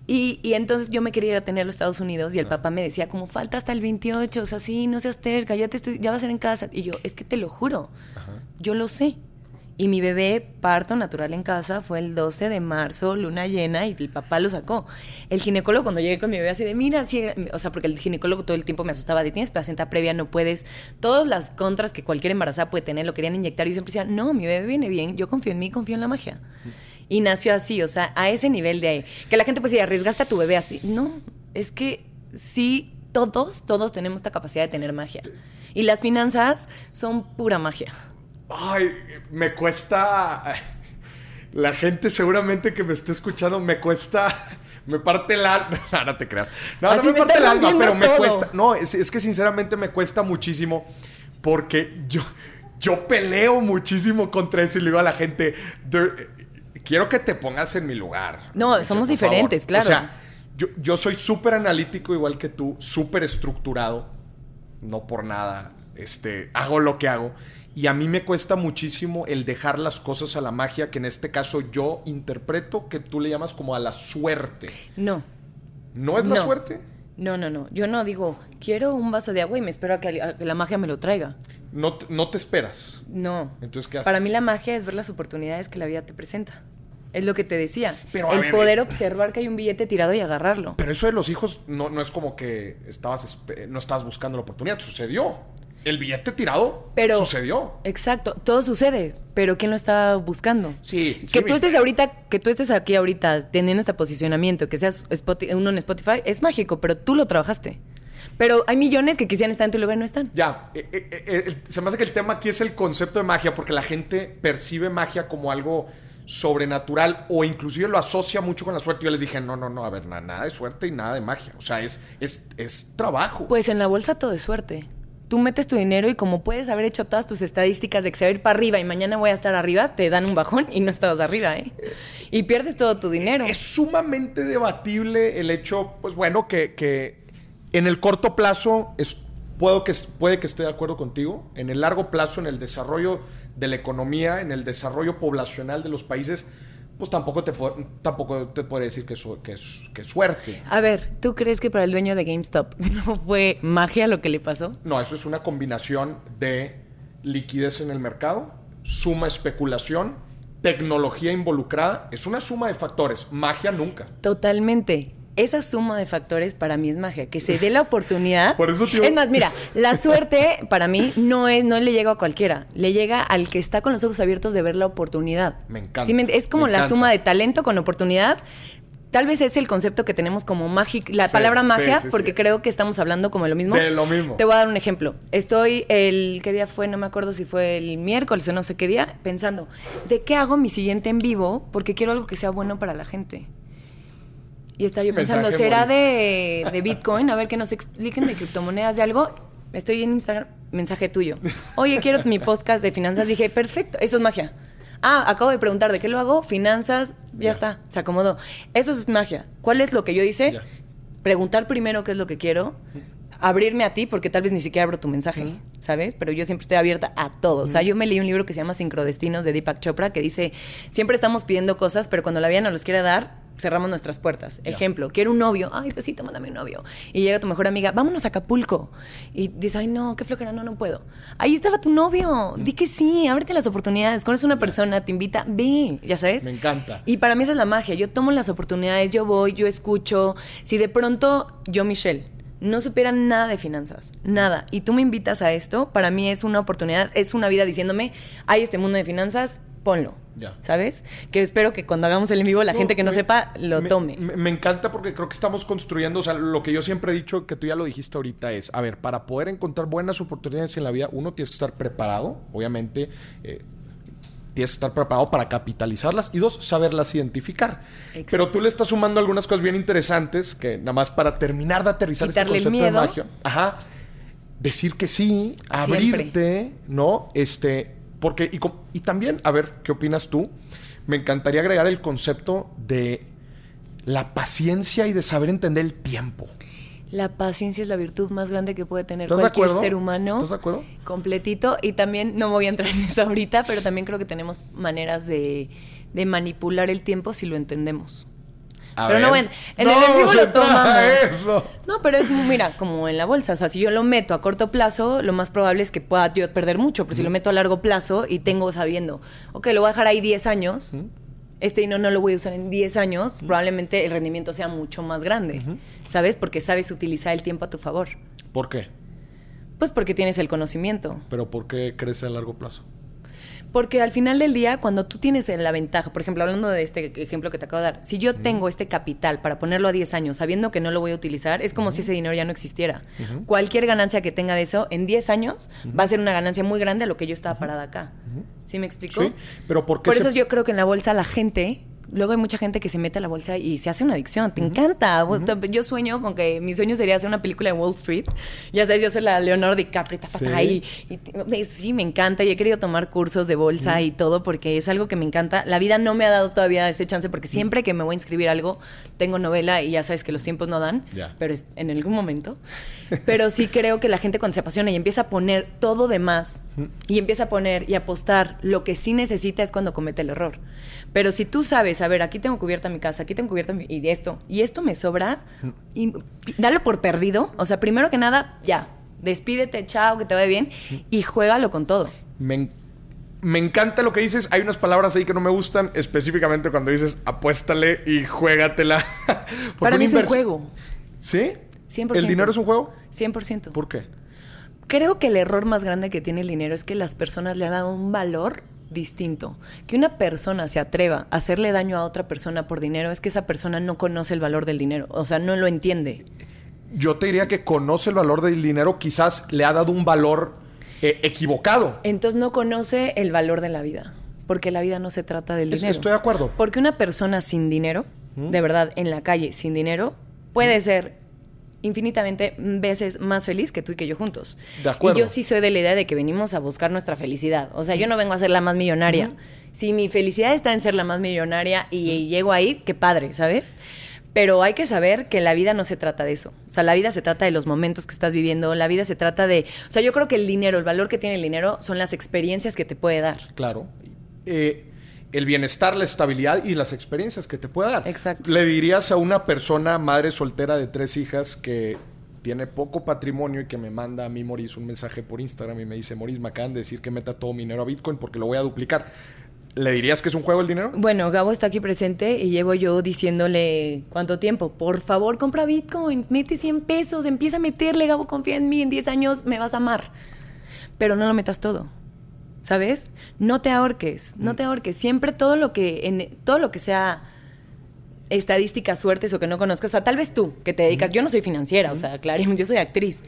Y, y entonces yo me quería ir a tener a los Estados Unidos y el papá me decía, como falta hasta el 28, o sea, sí, no seas terca, ya, te estoy, ya vas a ser en casa. Y yo, es que te lo juro, yo lo sé. Y mi bebé, parto natural en casa, fue el 12 de marzo, luna llena, y el papá lo sacó. El ginecólogo, cuando llegué con mi bebé, así de, mira, sí, o sea, porque el ginecólogo todo el tiempo me asustaba, de tienes placenta previa, no puedes. Todas las contras que cualquier embarazada puede tener, lo querían inyectar. Y yo siempre decía, no, mi bebé viene bien, yo confío en mí, confío en la magia. Y nació así, o sea, a ese nivel de ahí. Que la gente pues decía, arriesgaste a tu bebé así. No, es que sí, todos, todos tenemos esta capacidad de tener magia. Y las finanzas son pura magia. Ay, me cuesta. La gente seguramente que me esté escuchando me cuesta. Me parte el alma. No, no te creas. No, Así no me me parte el alma, pero me cuesta. No, es, es que sinceramente me cuesta muchísimo. Porque yo, yo peleo muchísimo contra eso y le digo a la gente. "There- quiero que te pongas en mi lugar. No, somos diferentes, favor". claro. O sea, yo, yo soy súper analítico, igual que tú, súper estructurado no por nada, este, hago lo que hago. Y a mí me cuesta muchísimo el dejar las cosas a la magia, que en este caso yo interpreto que tú le llamas como a la suerte. No. ¿No es la No. suerte? No, no, no. Yo no digo, quiero un vaso de agua y me espero a que, a que la magia me lo traiga. No, no te esperas. No. Entonces, ¿qué haces? Para mí la magia es ver las oportunidades que la vida te presenta. Es lo que te decía. Pero, el ver, poder eh, observar que hay un billete tirado y agarrarlo. Pero eso de los hijos no, no es como que estabas, no estabas buscando la oportunidad, sucedió. El billete tirado Pero sucedió. Exacto, todo sucede, pero ¿quién lo está buscando? Sí, Que sí, tú estés ahorita, que tú estés aquí ahorita teniendo este posicionamiento, que seas uno en Spotify, es mágico, pero tú lo trabajaste. Pero hay millones que quisieran estar en tu lugar y no están. Ya, eh, eh, eh, se me hace que el tema aquí es el concepto de magia, porque la gente percibe magia como algo sobrenatural o inclusive lo asocia mucho con la suerte. Yo les dije, no, no, no, a ver, na- nada de suerte y nada de magia. O sea, es, es, es trabajo. Pues en la bolsa todo es suerte. Tú metes tu dinero y como puedes haber hecho todas tus estadísticas de que se va a ir para arriba y mañana voy a estar arriba, te dan un bajón y no estabas arriba, ¿eh? Y pierdes todo tu dinero. Es sumamente debatible el hecho, pues bueno, que, que en el corto plazo es, puedo que, puede que esté de acuerdo contigo. En el largo plazo, en el desarrollo de la economía, en el desarrollo poblacional de los países, pues tampoco te, po- tampoco te decir que, su- que, que suerte. A ver, ¿tú crees que para el dueño de GameStop no fue magia lo que le pasó? No, eso es una combinación de liquidez en el mercado, suma especulación, tecnología involucrada. Es una suma de factores. Magia nunca. Totalmente. Esa suma de factores para mí es magia, que se dé la oportunidad. Por eso te digo- Es más, mira, la suerte para mí no es no le llega a cualquiera, le llega al que está con los ojos abiertos de ver la oportunidad. Me encanta, ¿Sí me ent- es como me la encanta. suma de talento con oportunidad. Tal vez es el concepto que tenemos como mágica, la Sí, palabra magia, sí, porque creo que estamos hablando como de lo mismo. De lo mismo. Te voy a dar un ejemplo. Estoy el, ¿qué día fue? No me acuerdo si fue el miércoles o no sé qué día, pensando, ¿de qué hago mi siguiente en vivo? Porque quiero algo que sea bueno para la gente. Y estaba yo pensando, Mensaje ¿será de, de Bitcoin? A ver que nos expliquen de criptomonedas de algo. estoy en Instagram, mensaje tuyo. Oye, quiero mi podcast de finanzas. Dije, perfecto, eso es magia. Ah, acabo de preguntar de qué lo hago, finanzas, ya, está, se acomodó. Eso es magia. ¿Cuál es lo que yo hice? Preguntar primero qué es lo que quiero, abrirme a ti, porque tal vez ni siquiera abro tu mensaje, ¿sabes? Pero yo siempre estoy abierta a todo. O sea, yo me leí un libro que se llama Sincrodestinos de Deepak Chopra, que dice, siempre estamos pidiendo cosas, pero cuando la vida nos los quiere dar, cerramos nuestras puertas. Ejemplo, quiero un novio. Ay, besito, mándame un novio. Y llega tu mejor amiga, vámonos a Acapulco. Y dice, ay, no, qué flojera, no, no puedo. Ahí estaba tu novio. Di que sí, ábrete las oportunidades. Conoces una persona, te invita, ve, ya sabes. Me encanta. Y para mí esa es la magia. Yo tomo las oportunidades, yo voy, yo escucho. Si de pronto yo, Michelle, no supiera nada de finanzas, nada, y tú me invitas a esto, para mí es una oportunidad, es una vida diciéndome, hay este mundo de finanzas, ponlo. Ya. ¿Sabes? Que espero que cuando hagamos el en vivo la gente que no me- sepa lo me- tome. Me, me encanta porque creo que estamos construyendo, o sea, lo que yo siempre he dicho, que tú ya lo dijiste ahorita, es, a ver, para poder encontrar buenas oportunidades en la vida, uno tienes que estar preparado, obviamente, eh, tienes que estar preparado para capitalizarlas y dos, saberlas identificar. Exacto. Pero tú le estás sumando algunas cosas bien interesantes que nada más para terminar de aterrizar Quitarle el este concepto miedo. de magia. Ajá. Decir que sí, Siempre. abrirte, ¿no? Este, porque, y, también, a ver, ¿qué opinas tú? Me encantaría agregar el concepto de la paciencia y de saber entender el tiempo. La paciencia es la virtud más grande que puede tener ¿Estás de cualquier ser humano. ¿Estás de acuerdo? Completito. Y también, no voy a entrar en eso ahorita, pero también creo que tenemos maneras de, de manipular el tiempo si lo entendemos. A Pero no, ver. en- en el No, se lo eso. No, pero es, mira, como en la bolsa. O sea, si yo lo meto a corto plazo, lo más probable es que pueda yo perder mucho. Pero si lo meto a largo plazo y tengo sabiendo, ok, lo voy a dejar ahí 10 años, este dinero no lo voy a usar en 10 años, probablemente el rendimiento sea mucho más grande. ¿Sabes? Porque sabes utilizar el tiempo a tu favor. ¿Por qué? Pues porque tienes el conocimiento. Pero ¿por qué crece a largo plazo? Porque al final del día, cuando tú tienes la ventaja, por ejemplo, hablando de este ejemplo que te acabo de dar, si yo tengo este capital para ponerlo a 10 años sabiendo que no lo voy a utilizar, es como si ese dinero ya no existiera. Cualquier ganancia que tenga de eso, en 10 años, va a ser una ganancia muy grande a lo que yo estaba parada acá. ¿Sí me explico? Sí, pero ¿por qué Por se- eso yo creo que en la bolsa la gente... Luego hay mucha gente que se mete a la bolsa y se hace una adicción. Te encanta. Yo sueño con que mi sueño sería hacer una película de Wall Street. Ya sabes, yo soy la Leonardo DiCaprio, Sí. y, sí, me encanta y he querido tomar cursos de bolsa y todo porque es algo que me encanta. La vida no me ha dado todavía ese chance porque siempre que me voy a inscribir algo, tengo novela y ya sabes que los tiempos no dan, pero es en algún momento. Pero sí creo que la gente cuando se apasiona y empieza a poner todo de más y empieza a poner y apostar lo que sí necesita es cuando comete el error. Pero si tú sabes, a ver, aquí tengo cubierta mi casa, aquí tengo cubierta mi, y esto, y esto me sobra, y dalo por perdido. O sea, primero que nada, ya, despídete, chao, que te vaya bien, y juégalo con todo. Me, me encanta lo que dices. Hay unas palabras ahí que no me gustan, específicamente cuando dices apuéstale y juégatela. Para mí es un juego, ¿Sí? 100%. ¿El dinero es un juego? 100%. ¿Por qué? Creo que el error más grande que tiene el dinero es que las personas le han dado un valor distinto. Que una persona se atreva a hacerle daño a otra persona por dinero es que esa persona no conoce el valor del dinero, o sea, no lo entiende. Yo te diría que conoce el valor del dinero, quizás le ha dado un valor eh, equivocado. Entonces no conoce el valor de la vida, porque la vida no se trata del Es- dinero. estoy de acuerdo. Porque una persona sin dinero, de verdad, en la calle sin dinero, puede ser infinitamente veces más feliz que tú y que yo juntos. De acuerdo. Y yo sí soy de la idea de que venimos a buscar nuestra felicidad. O sea, yo no vengo a ser la más millonaria. Si mi felicidad está en ser la más millonaria y llego ahí, qué padre, ¿sabes? Pero hay que saber que la vida no se trata de eso. O sea, la vida se trata de los momentos que estás viviendo, la vida se trata de... O sea, yo creo que el dinero, el valor que tiene el dinero son las experiencias que te puede dar. Claro. Eh, el bienestar, la estabilidad y las experiencias que te puede dar. Exacto. Le dirías a una persona, madre soltera de tres hijas, que tiene poco patrimonio y que me manda a mí, Moris, un mensaje por Instagram y me dice, Moris, me acaban de decir que meta todo mi dinero a Bitcoin porque lo voy a duplicar. ¿Le dirías que es un juego el dinero? Bueno, Gabo está aquí presente y llevo yo diciéndole cuánto tiempo. Por favor, compra Bitcoin, mete 100 pesos, empieza a meterle, Gabo, confía en mí, en 10 años me vas a amar. Pero no lo metas todo. ¿Sabes? No te ahorques, no te ahorques. Siempre todo lo que en todo lo que sea estadísticas, suertes o que no conozcas, o sea, tal vez tú que te dedicas, yo no soy financiera, o sea, claro, yo soy actriz.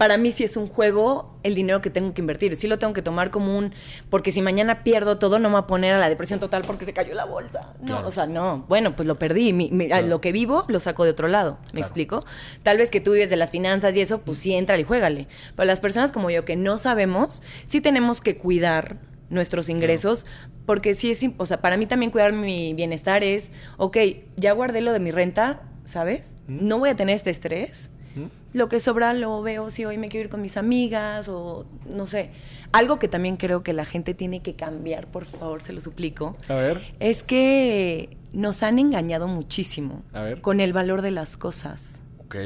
Para mí sí es un juego el dinero que tengo que invertir. Sí lo tengo que tomar como un... Porque si mañana pierdo todo, no me voy a poner a la depresión total porque se cayó la bolsa. No, Claro. o sea, no. Bueno, pues lo perdí. Mi- mi- Claro. Lo que vivo lo saco de otro lado. ¿Me Claro. explico? Tal vez que tú vives de las finanzas y eso, pues sí, entra y juégale. Pero las personas como yo que no sabemos, sí tenemos que cuidar nuestros ingresos, porque sí es, o sea, para mí también cuidar mi bienestar es, ok, ya guardé lo de mi renta, ¿sabes? No voy a tener este estrés. Lo que sobra lo veo si hoy me quiero ir con mis amigas o no sé. Algo que también creo que la gente tiene que cambiar, por favor, se lo suplico. A ver. Es que nos han engañado muchísimo A ver. con el valor de las cosas. Ok.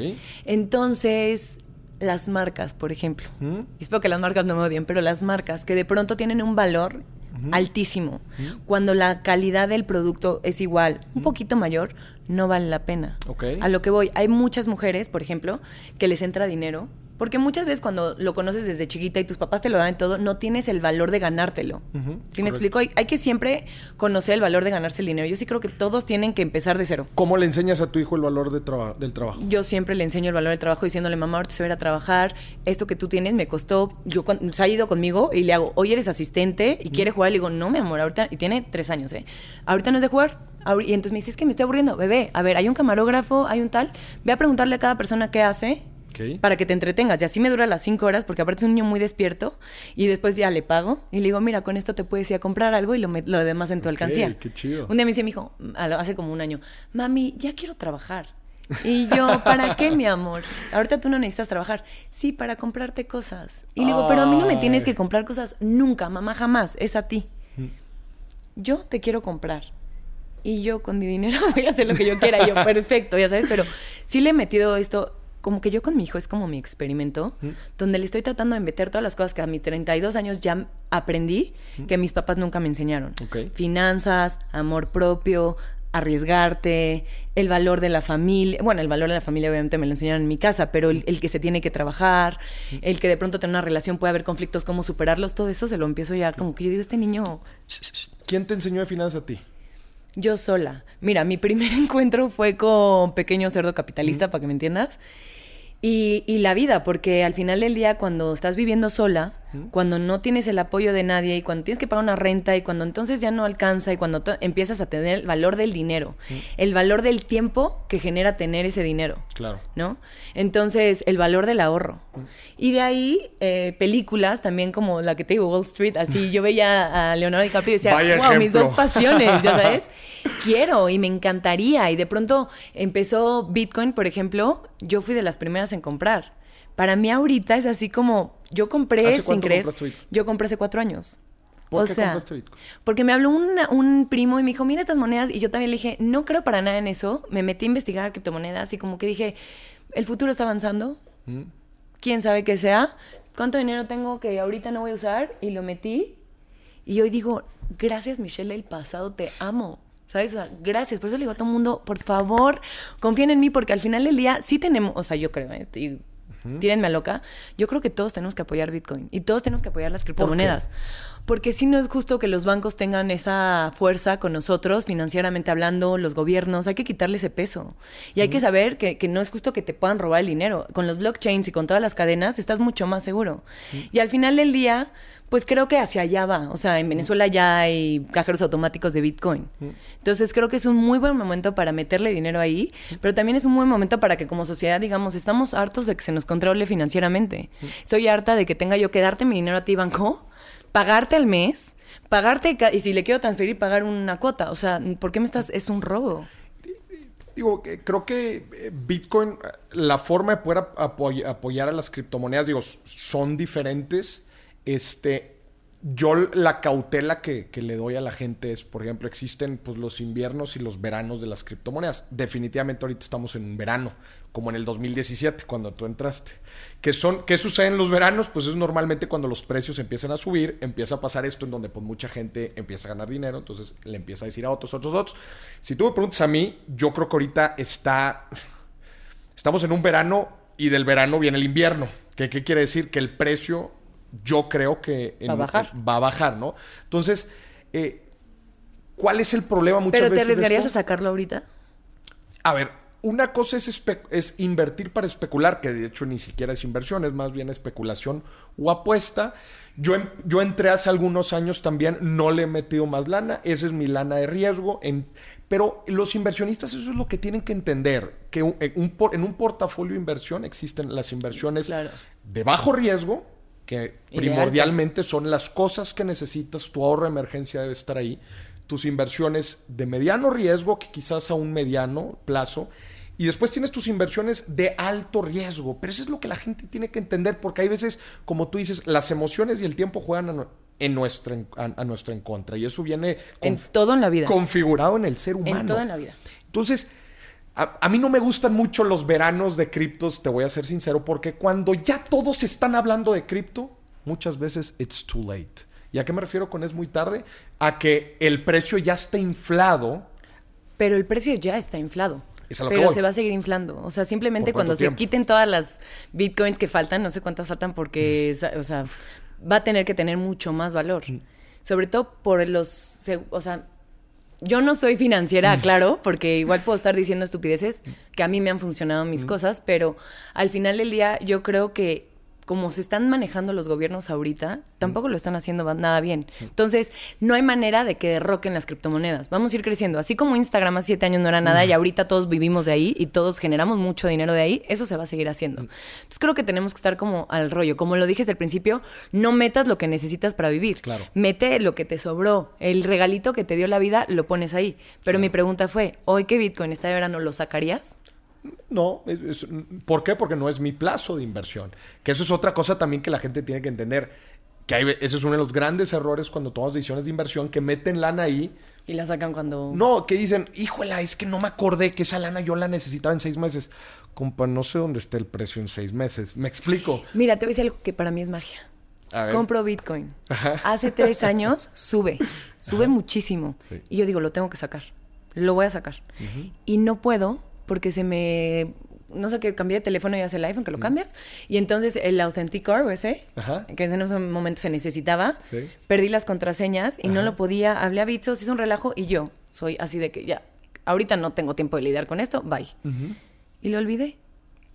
Entonces, las marcas, por ejemplo. ¿Mm? Espero que las marcas no me odien, pero las marcas que de pronto tienen un valor altísimo, cuando la calidad del producto es igual, un poquito mayor, no vale la pena. Ok. A lo que voy, hay muchas mujeres, por ejemplo, que les entra dinero. Porque muchas veces cuando lo conoces desde chiquita y tus papás te lo dan y todo, no tienes el valor de ganártelo. ¿Sí me explico? Hay, hay que siempre conocer el valor de ganarse el dinero. Yo sí creo que todos tienen que empezar de cero. ¿Cómo le enseñas a tu hijo el valor de traba- del trabajo? Yo siempre le enseño el valor del trabajo diciéndole, mamá, ahorita se va a ir a trabajar, esto que tú tienes me costó, yo se ha ido conmigo y le hago, hoy eres asistente y quiere jugar, le digo, no, mi amor, ahorita, y tiene tres años, ¿eh? Ahorita no es de jugar. Y entonces me dice, es que me estoy aburriendo, bebé, a ver, hay un camarógrafo, hay un tal, ve a preguntarle a cada persona qué hace. Para que te entretengas. Y así me dura las cinco horas, porque aparte es un niño muy despierto. Y después ya le pago. Y le digo, mira, con esto te puedes ir a comprar algo y lo, lo demás en tu Ok, alcancía. qué chido. Un día me dice mi hijo, lo- hace como un año, mami, ya quiero trabajar. Y yo, ¿para qué, mi amor? Ahorita tú no necesitas trabajar. Sí, para comprarte cosas. Y le digo, pero a mí no me tienes que comprar cosas nunca, mamá, jamás. Es a ti. Mm. Yo te quiero comprar. Y yo con mi dinero voy a hacer lo que yo quiera. Y yo, perfecto, ya sabes. Pero sí le he metido esto, como que yo con mi hijo es como mi experimento, donde le estoy tratando de meter todas las cosas que a mis 32 años ya aprendí, que mis papás nunca me enseñaron. Finanzas, amor propio, arriesgarte, el valor de la familia. Bueno, el valor de la familia obviamente me lo enseñaron en mi casa, pero el, el que se tiene que trabajar, el que de pronto tener una relación puede haber conflictos, cómo superarlos, todo eso se lo empiezo ya como que yo digo, este niño, ¿Quién te enseñó de finanzas a ti? Yo sola. Mira, mi primer encuentro fue con Pequeño Cerdo Capitalista, para que me entiendas. Y, y la vida, porque al final del día, cuando estás viviendo sola, cuando no tienes el apoyo de nadie y cuando tienes que pagar una renta y cuando entonces ya no alcanza y cuando empiezas a tener el valor del dinero, el valor del tiempo que genera tener ese dinero. Claro. ¿no? Entonces, el valor del ahorro. Y de ahí, eh, películas también como la que te digo, Wall Street, así yo veía a Leonardo DiCaprio y decía, Vaya wow, mis ejemplo". dos pasiones, ya sabes. Quiero y me encantaría. Y de pronto empezó Bitcoin, por ejemplo, yo fui de las primeras en comprar. Para mí ahorita es así como, yo compré ¿Hace sin creer. Yo compré hace cuatro años. ¿Por o qué sea, compraste Bitcoin? porque me habló una- un primo y me dijo, mira estas monedas. Y yo también le dije, no creo para nada en eso. Me metí a investigar criptomonedas y como que dije, el futuro está avanzando. Mm. Quién sabe qué sea. ¿Cuánto dinero tengo que ahorita no voy a usar? Y lo metí. Y hoy digo, gracias Michelle del pasado, te amo. ¿Sabes? O sea, gracias. Por eso le digo a todo el mundo, por favor, confíen en mí, porque al final del día sí tenemos, o sea, yo creo, ¿eh? Tírenme a loca, yo creo que todos tenemos que apoyar Bitcoin y todos tenemos que apoyar las criptomonedas. Porque sí no es justo que los bancos tengan esa fuerza con nosotros, financieramente hablando, los gobiernos, hay que quitarle ese peso. Y hay que saber que, que no es justo que te puedan robar el dinero. Con los blockchains y con todas las cadenas estás mucho más seguro. Y al final del día, pues creo que hacia allá va. O sea, en Venezuela ya hay cajeros automáticos de Bitcoin. Entonces creo que es un muy buen momento para meterle dinero ahí, pero también es un buen momento para que como sociedad digamos, estamos hartos de que se nos controle financieramente. Estoy harta de que tenga yo que darte mi dinero a ti, banco, pagarte al mes, pagarte, y si le quiero transferir, pagar una cuota. O sea, ¿por qué me estás...? Es un robo. Digo, creo que eh, Bitcoin, la forma de poder ap- apoy- apoyar a las criptomonedas, digo, son diferentes. Este, yo la cautela que, que le doy a la gente es, por ejemplo, existen pues, los inviernos y los veranos de las criptomonedas. Definitivamente ahorita estamos en un verano, como en el 2017, cuando tú entraste. ¿Qué, son, ¿Qué sucede en los veranos? Pues es normalmente cuando los precios empiezan a subir, empieza a pasar esto en donde pues, mucha gente empieza a ganar dinero, entonces le empieza a decir a otros, otros, otros. Si tú me preguntas a mí, yo creo que ahorita está... Estamos en un verano y del verano viene el invierno. ¿Qué, qué quiere decir? Que el precio, yo creo que... en- Va a bajar. Va a bajar, ¿no? Entonces, eh, ¿cuál es el problema muchas ¿Pero te veces? de arriesgarías a sacarlo ahorita? A ver, una cosa es, es, invertir para especular, que de hecho ni siquiera es inversión, es más bien especulación o apuesta. Yo, yo entré hace algunos años también, no le he metido más lana, esa es mi lana de riesgo. En, pero los inversionistas eso es lo que tienen que entender, que en un portafolio de inversión existen las inversiones de bajo riesgo, que primordialmente son las cosas que necesitas, tu ahorro de emergencia debe estar ahí, tus inversiones de mediano riesgo, que quizás a un mediano plazo, y después tienes tus inversiones de alto riesgo. Pero eso es lo que la gente tiene que entender, porque hay veces, como tú dices, las emociones y el tiempo juegan en nuestro, a, nuestro en contra. Y eso viene en todo en la vida. configurado en el ser humano. En todo en la vida. Entonces, a, a, mí no me gustan mucho los veranos de criptos, te voy a ser sincero, porque cuando ya todos están hablando de cripto, muchas veces it's too late. ¿Y a qué me refiero con es muy tarde? A que el precio ya está inflado. Pero el precio ya está inflado pero se va a seguir inflando. O sea, simplemente cuando se quiten todas las bitcoins que faltan, no sé cuántas faltan, porque, o sea, va a tener que tener mucho más valor. Sobre todo por los, o sea, yo no soy financiera, claro, porque igual puedo estar diciendo estupideces que a mí me han funcionado mis cosas, pero al final del día yo creo que como se están manejando los gobiernos ahorita, tampoco lo están haciendo nada bien. Entonces, no hay manera de que derroquen las criptomonedas. Vamos a ir creciendo. Así como Instagram hace siete años no era nada y ahorita todos vivimos de ahí y todos generamos mucho dinero de ahí, eso se va a seguir haciendo. Entonces, creo que tenemos que estar como al rollo. Como lo dije desde el principio, no metas lo que necesitas para vivir. Claro. Mete lo que te sobró. El regalito que te dio la vida, lo pones ahí. Pero mi pregunta fue, ¿hoy que Bitcoin está de verano, lo sacarías? No, ¿por qué? Porque no es mi plazo de inversión. Que eso es otra cosa también que la gente tiene que entender. Que hay, ese es uno de los grandes errores cuando tomas decisiones de inversión, que meten lana ahí. Y la sacan cuando... No, que dicen, híjola, es que no me acordé que esa lana yo la necesitaba en seis meses. Compa, no sé dónde está el precio en seis meses. ¿Me explico? Mira, te voy a decir algo que para mí es magia. Compro Bitcoin. Hace tres años sube, sube muchísimo. Y yo digo, lo tengo que sacar. Lo voy a sacar. Y no puedo porque se me no sé qué cambié de teléfono y hace el iPhone que lo cambias. Y entonces el Authenticator ese que en ese momento se necesitaba perdí las contraseñas y no lo podía hablé a Bitsos hizo un relajo y yo soy así de que ya ahorita no tengo tiempo de lidiar con esto bye. Y lo olvidé.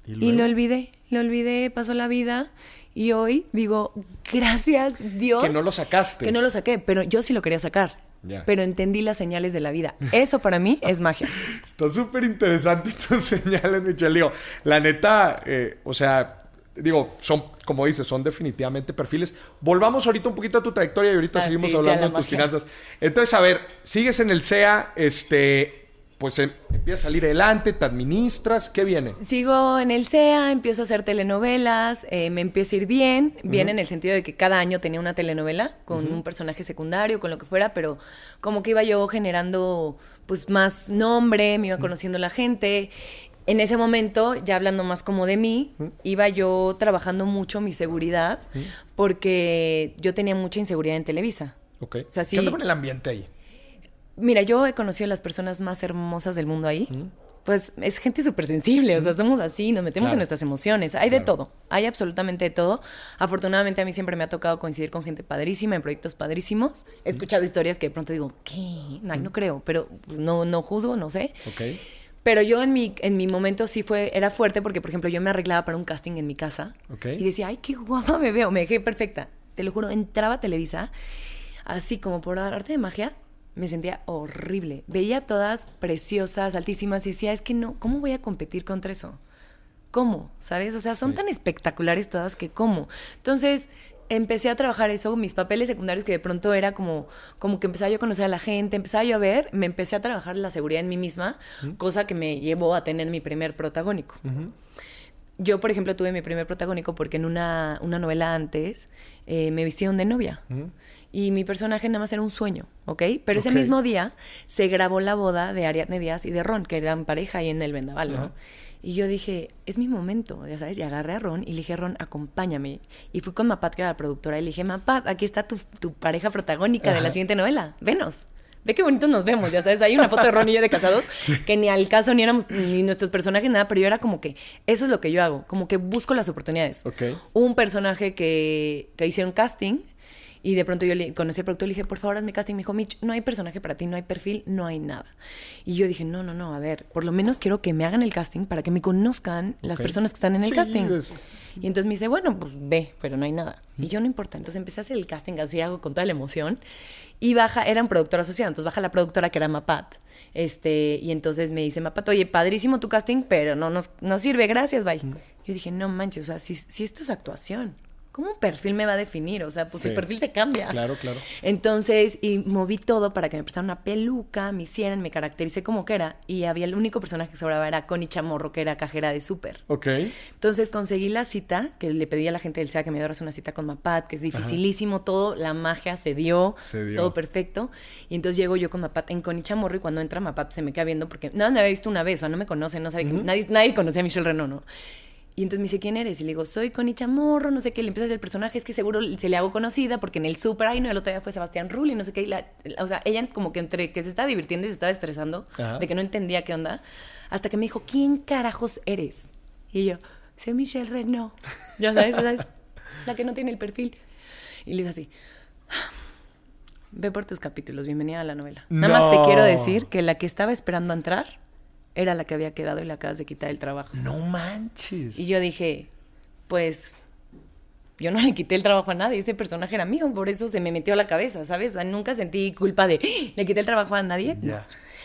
¿Y, lo olvidé lo olvidé pasó la vida y hoy digo gracias Dios que no lo sacaste que no lo saqué pero yo sí lo quería sacar pero entendí las señales de la vida. Eso para mí es magia. Está súper interesante tus señales, Michelle. Digo, la neta, eh, o sea, digo, son, como dices, son definitivamente perfiles. Volvamos ahorita un poquito a tu trayectoria y ahorita ah, seguimos hablando de tus finanzas. Entonces, a ver, sigues en el SEA, este, pues em, empieza a salir adelante, te administras, ¿qué viene? Sigo en el SEA, empiezo a hacer telenovelas, eh, me empieza a ir bien, bien en el sentido de que cada año tenía una telenovela con un personaje secundario, con lo que fuera, pero como que iba yo generando pues más nombre, me iba conociendo la gente. En ese momento, ya hablando más como de mí, iba yo trabajando mucho mi seguridad, porque yo tenía mucha inseguridad en Televisa. Ok. O sea, ¿Qué onda con el ambiente ahí? Mira, yo he conocido a las personas más hermosas del mundo ahí. Pues es gente súper sensible, o sea, somos así, nos metemos en nuestras emociones. Hay de todo, hay absolutamente de todo. Afortunadamente a mí siempre me ha tocado coincidir con gente padrísima, en proyectos padrísimos. He escuchado historias que de pronto digo, ¿qué? No, no creo, pero pues, no, no juzgo, no sé. Pero yo en mi, en mi momento sí fue, era fuerte porque, por ejemplo, yo me arreglaba para un casting en mi casa. Y decía, ay, qué guapa me veo, me dejé perfecta. Te lo juro, entraba a Televisa, así como por arte de magia, me sentía horrible. Veía todas preciosas, altísimas y decía, es que no, ¿cómo voy a competir contra eso? ¿Cómo? ¿Sabes? O sea, son tan espectaculares todas que ¿cómo? Entonces, empecé a trabajar eso, mis papeles secundarios que de pronto era como, como que empezaba yo a conocer a la gente, empezaba yo a ver, me empecé a trabajar la seguridad en mí misma, cosa que me llevó a tener mi primer protagónico. Yo, por ejemplo, tuve mi primer protagónico porque en una, una novela antes eh, me vistieron de novia y mi personaje nada más era un sueño, ¿ok? Pero ese mismo día se grabó la boda de Ariadne Díaz y de Ron, que eran pareja ahí en el Vendaval, ¿no? Y yo dije, es mi momento, ya sabes, y agarré a Ron y le dije, Ron, acompáñame. Y fui con Mapat, que era la productora, y le dije, Mapat, aquí está tu, tu pareja protagónica de la siguiente novela, venos. Ve qué bonitos nos vemos, ya sabes, hay una foto de Ron y yo de casados, que ni al caso ni éramos ni nuestros personajes, nada, pero yo era como que, eso es lo que yo hago, como que busco las oportunidades. Okay. Un personaje que, que hicieron casting, Y de pronto yo le conocí al productor y le dije, por favor, hazme casting. Me dijo, Mitch, no hay personaje para ti, no hay perfil, no hay nada. Y yo dije, no, no, no, a ver, por lo menos quiero que me hagan el casting para que me conozcan las personas que están en el Sí, casting. eso. Y entonces me dice, bueno, pues ve, pero no hay nada. Y yo no importa. Entonces empecé a hacer el casting así, hago con toda la emoción. Y baja, era un productor asociado, entonces baja la productora que era Mapat. Este, y entonces me dice, Mapat, oye, padrísimo tu casting, pero no nos no sirve, gracias, bye. Yo dije, no manches, o sea, si, si esto es actuación, ¿cómo un perfil me va a definir? O sea, pues Sí. el perfil se cambia. Claro, claro. Entonces, y moví todo para que me prestaran una peluca, me hicieran, me caractericé como que era. Y había el único personaje que sobraba, era Connie Chamorro, que era cajera de súper. Ok. Entonces conseguí la cita, que le pedí a la gente del SEA que me diera una cita con Mapat, que es dificilísimo todo, la magia se dio, Se dio. todo perfecto. Y entonces llego yo con Mapat en Connie Chamorro y cuando entra Mapat se me queda viendo porque nada me había visto una vez, o sea, no me conoce, no sabe que nadie, nadie conocía a Michelle Renaud, ¿no? Y entonces me dice, ¿quién eres? Y le digo, soy Connie Chamorro, no sé qué. Le empieza a decir el personaje, es que seguro se le hago conocida porque en el súper, ay, no, el otro día fue Sebastián Rulli, no sé qué. y la- o sea, ella como que entre que se estaba divirtiendo y se estaba estresando, Ajá. de que no entendía qué onda, hasta que me dijo, ¿quién carajos eres? Y yo, soy Michelle Renaud. Ya sabes, ¿sabes? La que no tiene el perfil. Y le digo así, ve por tus capítulos, bienvenida a la novela. Nada más te quiero decir que la que estaba esperando entrar era la que había quedado y la acabas de quitar el trabajo. No manches. Y yo dije, pues yo no le quité el trabajo a nadie, ese personaje era mío, por eso se me metió a la cabeza, ¿sabes? O sea, nunca sentí culpa de, "¡Ah! le quité el trabajo a nadie.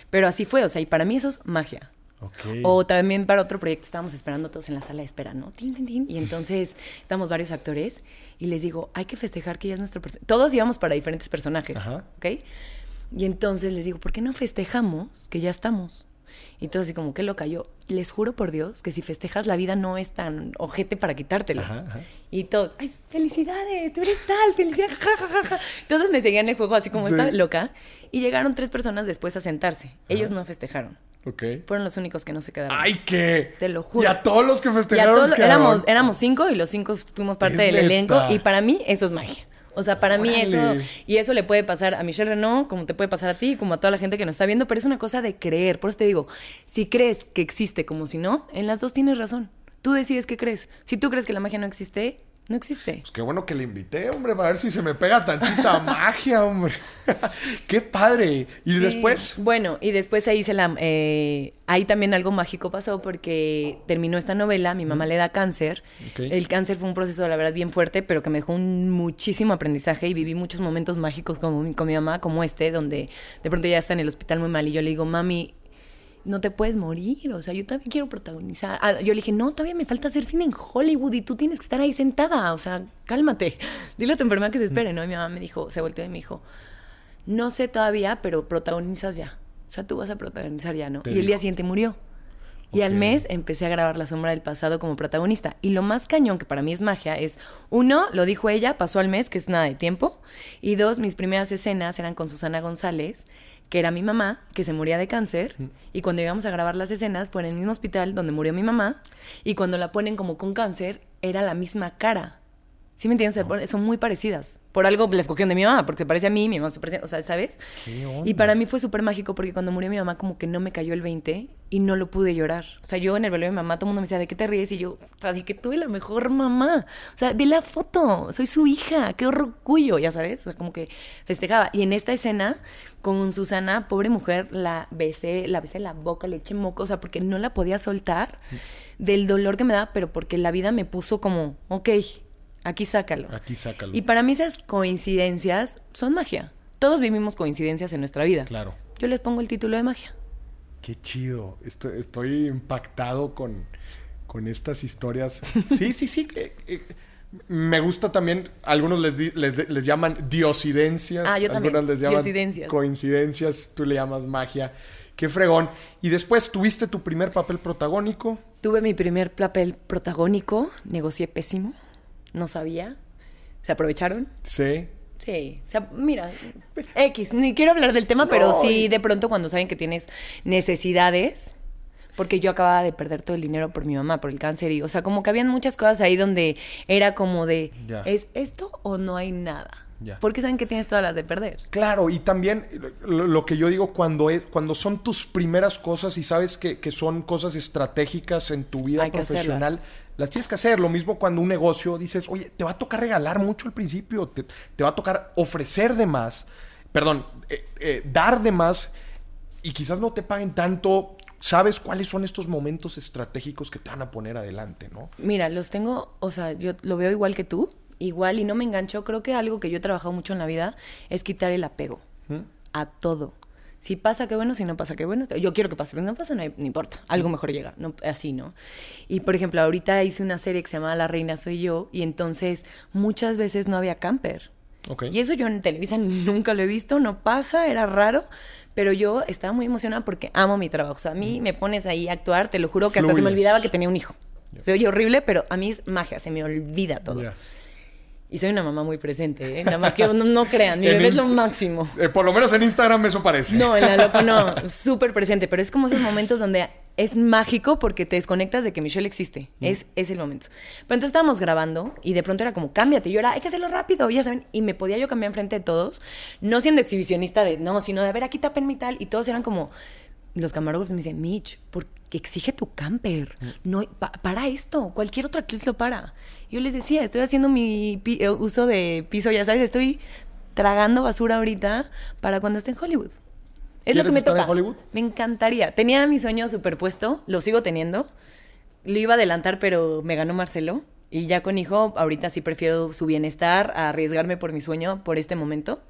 Pero así fue, o sea, y para mí eso es magia. Ok. O también para otro proyecto estábamos esperando todos en la sala de espera, ¿no? Tin, tin, tin. Y entonces estamos varios actores y les digo, hay que festejar que ya es nuestro personaje. Todos íbamos para diferentes personajes, Ajá. ¿ok? Y entonces les digo, ¿por qué no festejamos que ya estamos? Y todo así como que lo cayó. Les juro por Dios que si festejas la vida no es tan ojete para quitártela. Ajá, ajá. Y todos, ¡ay, felicidades! ¡Tú eres tal! ¡Felicidades! Ja, ja. Todos me seguían el juego así como Sí. esta loca. Y llegaron tres personas después a sentarse. Ellos no festejaron. Fueron los únicos que no se quedaron. ¡Ay, qué! Te lo juro. Y a todos los que Y a festejaron todos- éramos, éramos cinco y los cinco fuimos parte Es del elenco. Y para mí eso es magia. O sea, para mí eso, y eso le puede pasar a Michelle Renaud, como te puede pasar a ti, como a toda la gente que nos está viendo, pero es una cosa de creer. Por eso te digo, si crees que existe como si no, en las dos tienes razón. Tú decides qué crees. Si tú crees que la magia no existe, no existe. Pues qué bueno que le invité, hombre, para ver si se me pega tantita magia, hombre. qué padre. Y después. Bueno, y después ahí se la. eh, ahí también algo mágico pasó porque terminó esta novela, mi mamá le da cáncer. El cáncer fue un proceso, la verdad, bien fuerte, pero que me dejó un muchísimo aprendizaje y viví muchos momentos mágicos con, con mi mamá, como este, donde de pronto ya está en el hospital muy mal y yo le digo, mami. No te puedes morir, o sea, yo también quiero protagonizar. Ah, yo le dije, no, todavía me falta hacer cine en Hollywood y tú tienes que estar ahí sentada, o sea, cálmate. Dile a tu enfermedad que se espere, ¿no? Y mi mamá me dijo, se volteó y me dijo, no sé todavía, pero protagonizas ya. O sea, tú vas a protagonizar ya, ¿no? Te y el día siguiente murió. Y al mes empecé a grabar La Sombra del Pasado como protagonista. Y lo más cañón, que para mí es magia, es, uno, lo dijo ella, pasó al mes, que es nada de tiempo. Y dos, mis primeras escenas eran con Susana González, que era mi mamá, que se moría de cáncer. Y cuando llegamos a grabar las escenas, fue en el mismo hospital donde murió mi mamá. Y cuando la ponen como con cáncer, era la misma cara. ¿Sí me entiendes? Son muy parecidas. Por algo la escogieron de mi mamá, porque se parece a mí, mi mamá se parece, o sea, ¿sabes? ¿Qué onda? Y para mí fue súper mágico porque cuando murió mi mamá como que no me cayó el 20 y no lo pude llorar. O sea, yo en el velorio de mi mamá todo el mundo me decía, ¿de qué te ríes? Y yo, "Puta, de que tuve la mejor mamá. O sea, ve la foto, soy su hija, qué orgullo, ya sabes. O sea, como que festejaba. Y en esta escena con Susana, pobre mujer, la besé, la besé en la boca, le eché moco, o sea, porque no la podía soltar del dolor que me da, pero porque la vida me puso como, ok, aquí sácalo. Aquí sácalo. Y para mí esas coincidencias son magia. Todos vivimos coincidencias en nuestra vida. Claro. Yo les pongo el título de magia. Qué chido. Estoy, estoy impactado con, con estas historias. Sí, sí, sí. eh, eh, me gusta también, algunos les, les, les llaman diosidencias, Ah, yo también. algunas les llaman Diosidencias. coincidencias, tú le llamas magia. Qué fregón. Y después tuviste tu primer papel protagónico. Tuve mi primer papel protagónico, negocié pésimo, no sabía. ¿Se aprovecharon? Sí. Sí, o sea, mira, X, ni quiero hablar del tema, pero sí de pronto cuando saben que tienes necesidades, porque yo acababa de perder todo el dinero por mi mamá, por el cáncer, y o sea, como que habían muchas cosas ahí donde era como de. ¿es esto o no hay nada? Ya. Porque saben que tienes todas las de perder. Claro, y también lo, lo que yo digo cuando, es, cuando son tus primeras cosas y sabes que, que son cosas estratégicas en tu vida Hay profesional, las tienes que hacer. Lo mismo cuando un negocio dices, oye, te va a tocar regalar mucho al principio, te, te va a tocar ofrecer de más, perdón, eh, eh, dar de más y quizás no te paguen tanto. Sabes cuáles son estos momentos estratégicos que te van a poner adelante, ¿no? Mira, los tengo, o sea, yo lo veo igual que tú, igual y no me engancho. Creo que algo que yo he trabajado mucho en la vida es quitar el apego a todo. Si pasa, qué bueno, si no pasa, qué bueno. Yo quiero que pase, pero no pasa, no, hay- no importa. Algo mejor llega, no, así, ¿no? Y, por ejemplo, ahorita hice una serie que se llama La Reina Soy Yo y entonces muchas veces no había camper. Ok. Y eso yo en Televisa nunca lo he visto, no pasa, era raro, pero yo estaba muy emocionada porque amo mi trabajo. O sea, a mí me pones ahí a actuar, te lo juro que hasta se me Fluyes. olvidaba que tenía un hijo. Se oye horrible, pero a mí es magia, se me olvida todo. Ya. Y soy una mamá muy presente, ¿eh? Nada más que no, no crean, mi bebé es lo máximo. Eh, por lo menos en Instagram eso parece. No, en la loco no, súper presente, pero es como esos momentos donde es mágico porque te desconectas de que Michelle existe. Es, es el momento. Pero entonces estábamos grabando y de pronto era como, cámbiate. Y yo era, hay que hacerlo rápido, ya saben. Y me podía yo cambiar enfrente de todos, no siendo exhibicionista de, no, sino de, a ver, aquí tapen y tal. Y todos eran como, los camarógrafos me dicen, Mitch, porque exige tu camper. No, pa- para esto, cualquier otra actriz lo para. Yo les decía, estoy haciendo mi eh, uso de piso, ya sabes, estoy tragando basura ahorita para cuando esté en Hollywood. Es lo que ¿Quieres me estar en toca. Hollywood? Me encantaría. Tenía mi sueño superpuesto, lo sigo teniendo. Lo iba a adelantar, pero me ganó Marcelo. Y ya con hijo, ahorita sí prefiero su bienestar a arriesgarme por mi sueño por este momento.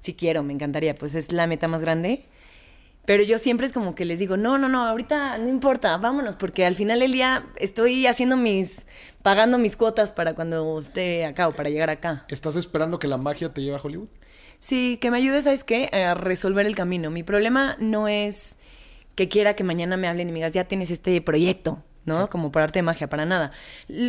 Si quiero, me encantaría. Pues es la meta más grande. Pero yo siempre es como que les digo, no, no, no, ahorita no importa, vámonos, porque al final del día estoy haciendo mis, pagando mis cuotas para cuando esté acá o para llegar acá. ¿Estás esperando que la magia te lleve a Hollywood? Sí, que me ayude, ¿sabes qué? A resolver el camino. Mi problema no es que quiera que mañana me hablen y me digas, ya tienes este proyecto, ¿no? Como por arte de magia, para nada.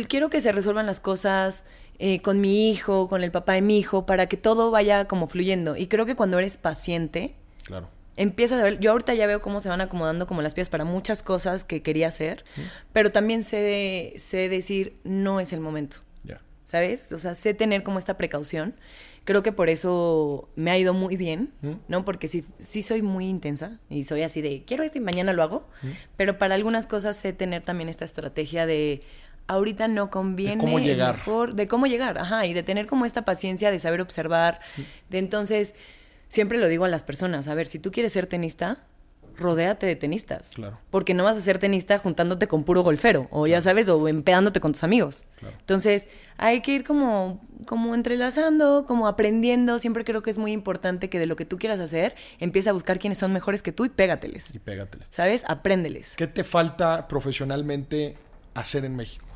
Quiero que se resuelvan las cosas eh, con mi hijo, con el papá de mi hijo, para que todo vaya como fluyendo. Y creo que cuando eres paciente, Claro. Empiezas a ver, yo ahorita ya veo cómo se van acomodando como las piezas para muchas cosas que quería hacer, pero también sé, de- sé decir, no es el momento. Ya. ¿sabes? O sea, sé tener como esta precaución. Creo que por eso me ha ido muy bien, ¿no? Porque sí, sí soy muy intensa y soy así de, quiero esto y mañana lo hago, pero para algunas cosas sé tener también esta estrategia de, ahorita no conviene. cómo es llegar. mejor- de cómo llegar, ajá, y de tener como esta paciencia de saber observar, de entonces, siempre lo digo a las personas, a ver, si tú quieres ser tenista, rodéate de tenistas. Claro. Porque no vas a ser tenista juntándote con puro golfero, o ya sabes, o empedándote con tus amigos. Claro. Entonces, hay que ir como, como entrelazando, como aprendiendo. Siempre creo que es muy importante que de lo que tú quieras hacer, empieza a buscar quiénes son mejores que tú y pégateles. Y pégateles. ¿Sabes? Apréndeles. ¿Qué te falta profesionalmente hacer en México?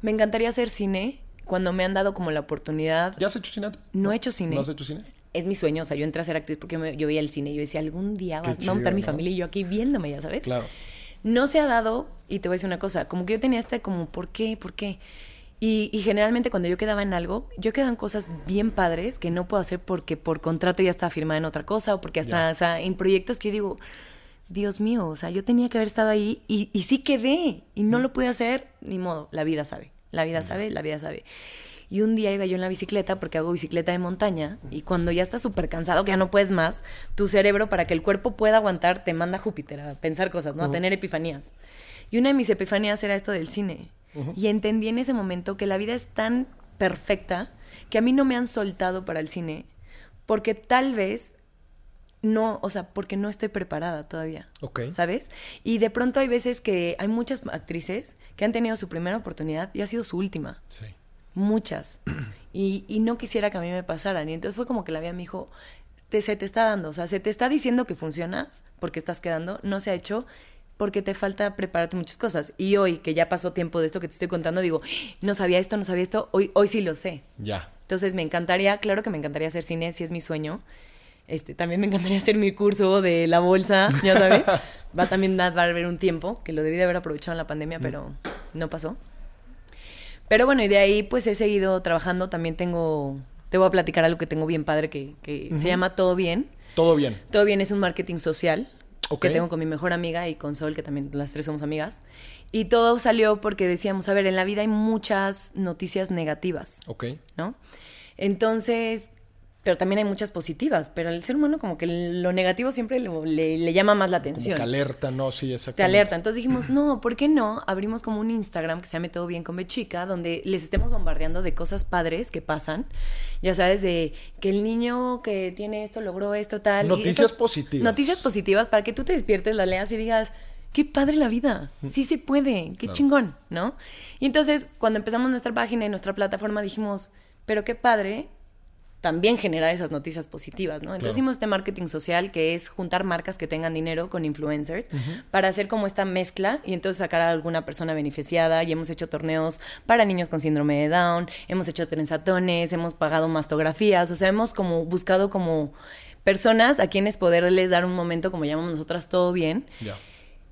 Me encantaría hacer cine cuando me han dado como la oportunidad. ¿Ya has hecho cine antes? No he hecho cine. ¿No has hecho cine? Es mi sueño, o sea, yo entré a ser actriz porque me- yo veía el cine y yo decía, algún día va, va a montar chido, mi ¿no? familia y yo aquí viéndome, ya sabes. Claro. No se ha dado, y te voy a decir una cosa, como que yo tenía este como, ¿por qué? ¿Por qué? Y, y generalmente cuando yo quedaba en algo, yo quedaba en cosas bien padres que no puedo hacer porque por contrato ya estaba firmada en otra cosa o porque hasta, Ya. o sea, en proyectos que yo digo, Dios mío, o sea, yo tenía que haber estado ahí y, y sí quedé y no lo pude hacer, ni modo, la vida sabe, la vida sabe, la vida sabe. Y un día iba yo en la bicicleta, porque hago bicicleta de montaña, y cuando ya estás súper cansado, que ya no puedes más, tu cerebro, para que el cuerpo pueda aguantar, te manda a Júpiter a pensar cosas, ¿no? A tener epifanías. Y una de mis epifanías era esto del cine. Y entendí en ese momento que la vida es tan perfecta que a mí no me han soltado para el cine, porque tal vez no, o sea, porque no estoy preparada todavía. Ok. ¿Sabes? Y de pronto hay veces que hay muchas actrices que han tenido su primera oportunidad y ha sido su última. Sí. Muchas. Y, y no quisiera que a mí me pasaran. Y entonces fue como que la vida me dijo, te, se te está dando, o sea, se te está diciendo que funcionas porque estás quedando, no se ha hecho porque te falta prepararte muchas cosas. Y hoy, que ya pasó tiempo de esto que te estoy contando, digo, no sabía esto, no sabía esto, hoy, hoy sí lo sé. Ya. Entonces me encantaría, claro que me encantaría hacer cine, si es mi sueño. Este, también me encantaría hacer mi curso de la bolsa, ya sabes. Va también a haber un tiempo, que lo debí de haber aprovechado en la pandemia, pero no pasó. Pero bueno, y de ahí pues he seguido trabajando. También tengo, te voy a platicar algo que tengo bien padre que, que se llama Todo Bien. Todo bien. Todo Bien es un marketing social Ok. que tengo con mi mejor amiga y con Sol, que también las tres somos amigas. Y todo salió porque decíamos, a ver, en la vida hay muchas noticias negativas. Ok. ¿no? Entonces, pero también hay muchas positivas, pero el ser humano como que lo negativo siempre le, le llama más la Como atención. que alerta, ¿no? Sí, Te exactamente. alerta. Entonces dijimos, no, ¿por qué no? Abrimos como un Instagram que se llama Todo Bien con Bechica, donde les estemos bombardeando de cosas padres que pasan. Ya sabes, de que el niño que tiene esto logró esto, tal. y Noticias positivas. Noticias positivas para que tú te despiertes, las leas y digas, qué padre la vida. Sí se puede, qué chingón, ¿no? Y entonces, cuando empezamos nuestra página y nuestra plataforma, dijimos, pero qué padre también generar esas noticias positivas, ¿no? Entonces Claro. hicimos este marketing social que es juntar marcas que tengan dinero con influencers para hacer como esta mezcla y entonces sacar a alguna persona beneficiada y hemos hecho torneos para niños con síndrome de Down, hemos hecho trenzatones, hemos pagado mastografías, o sea, hemos como buscado como personas a quienes poderles dar un momento, como llamamos nosotras, todo bien.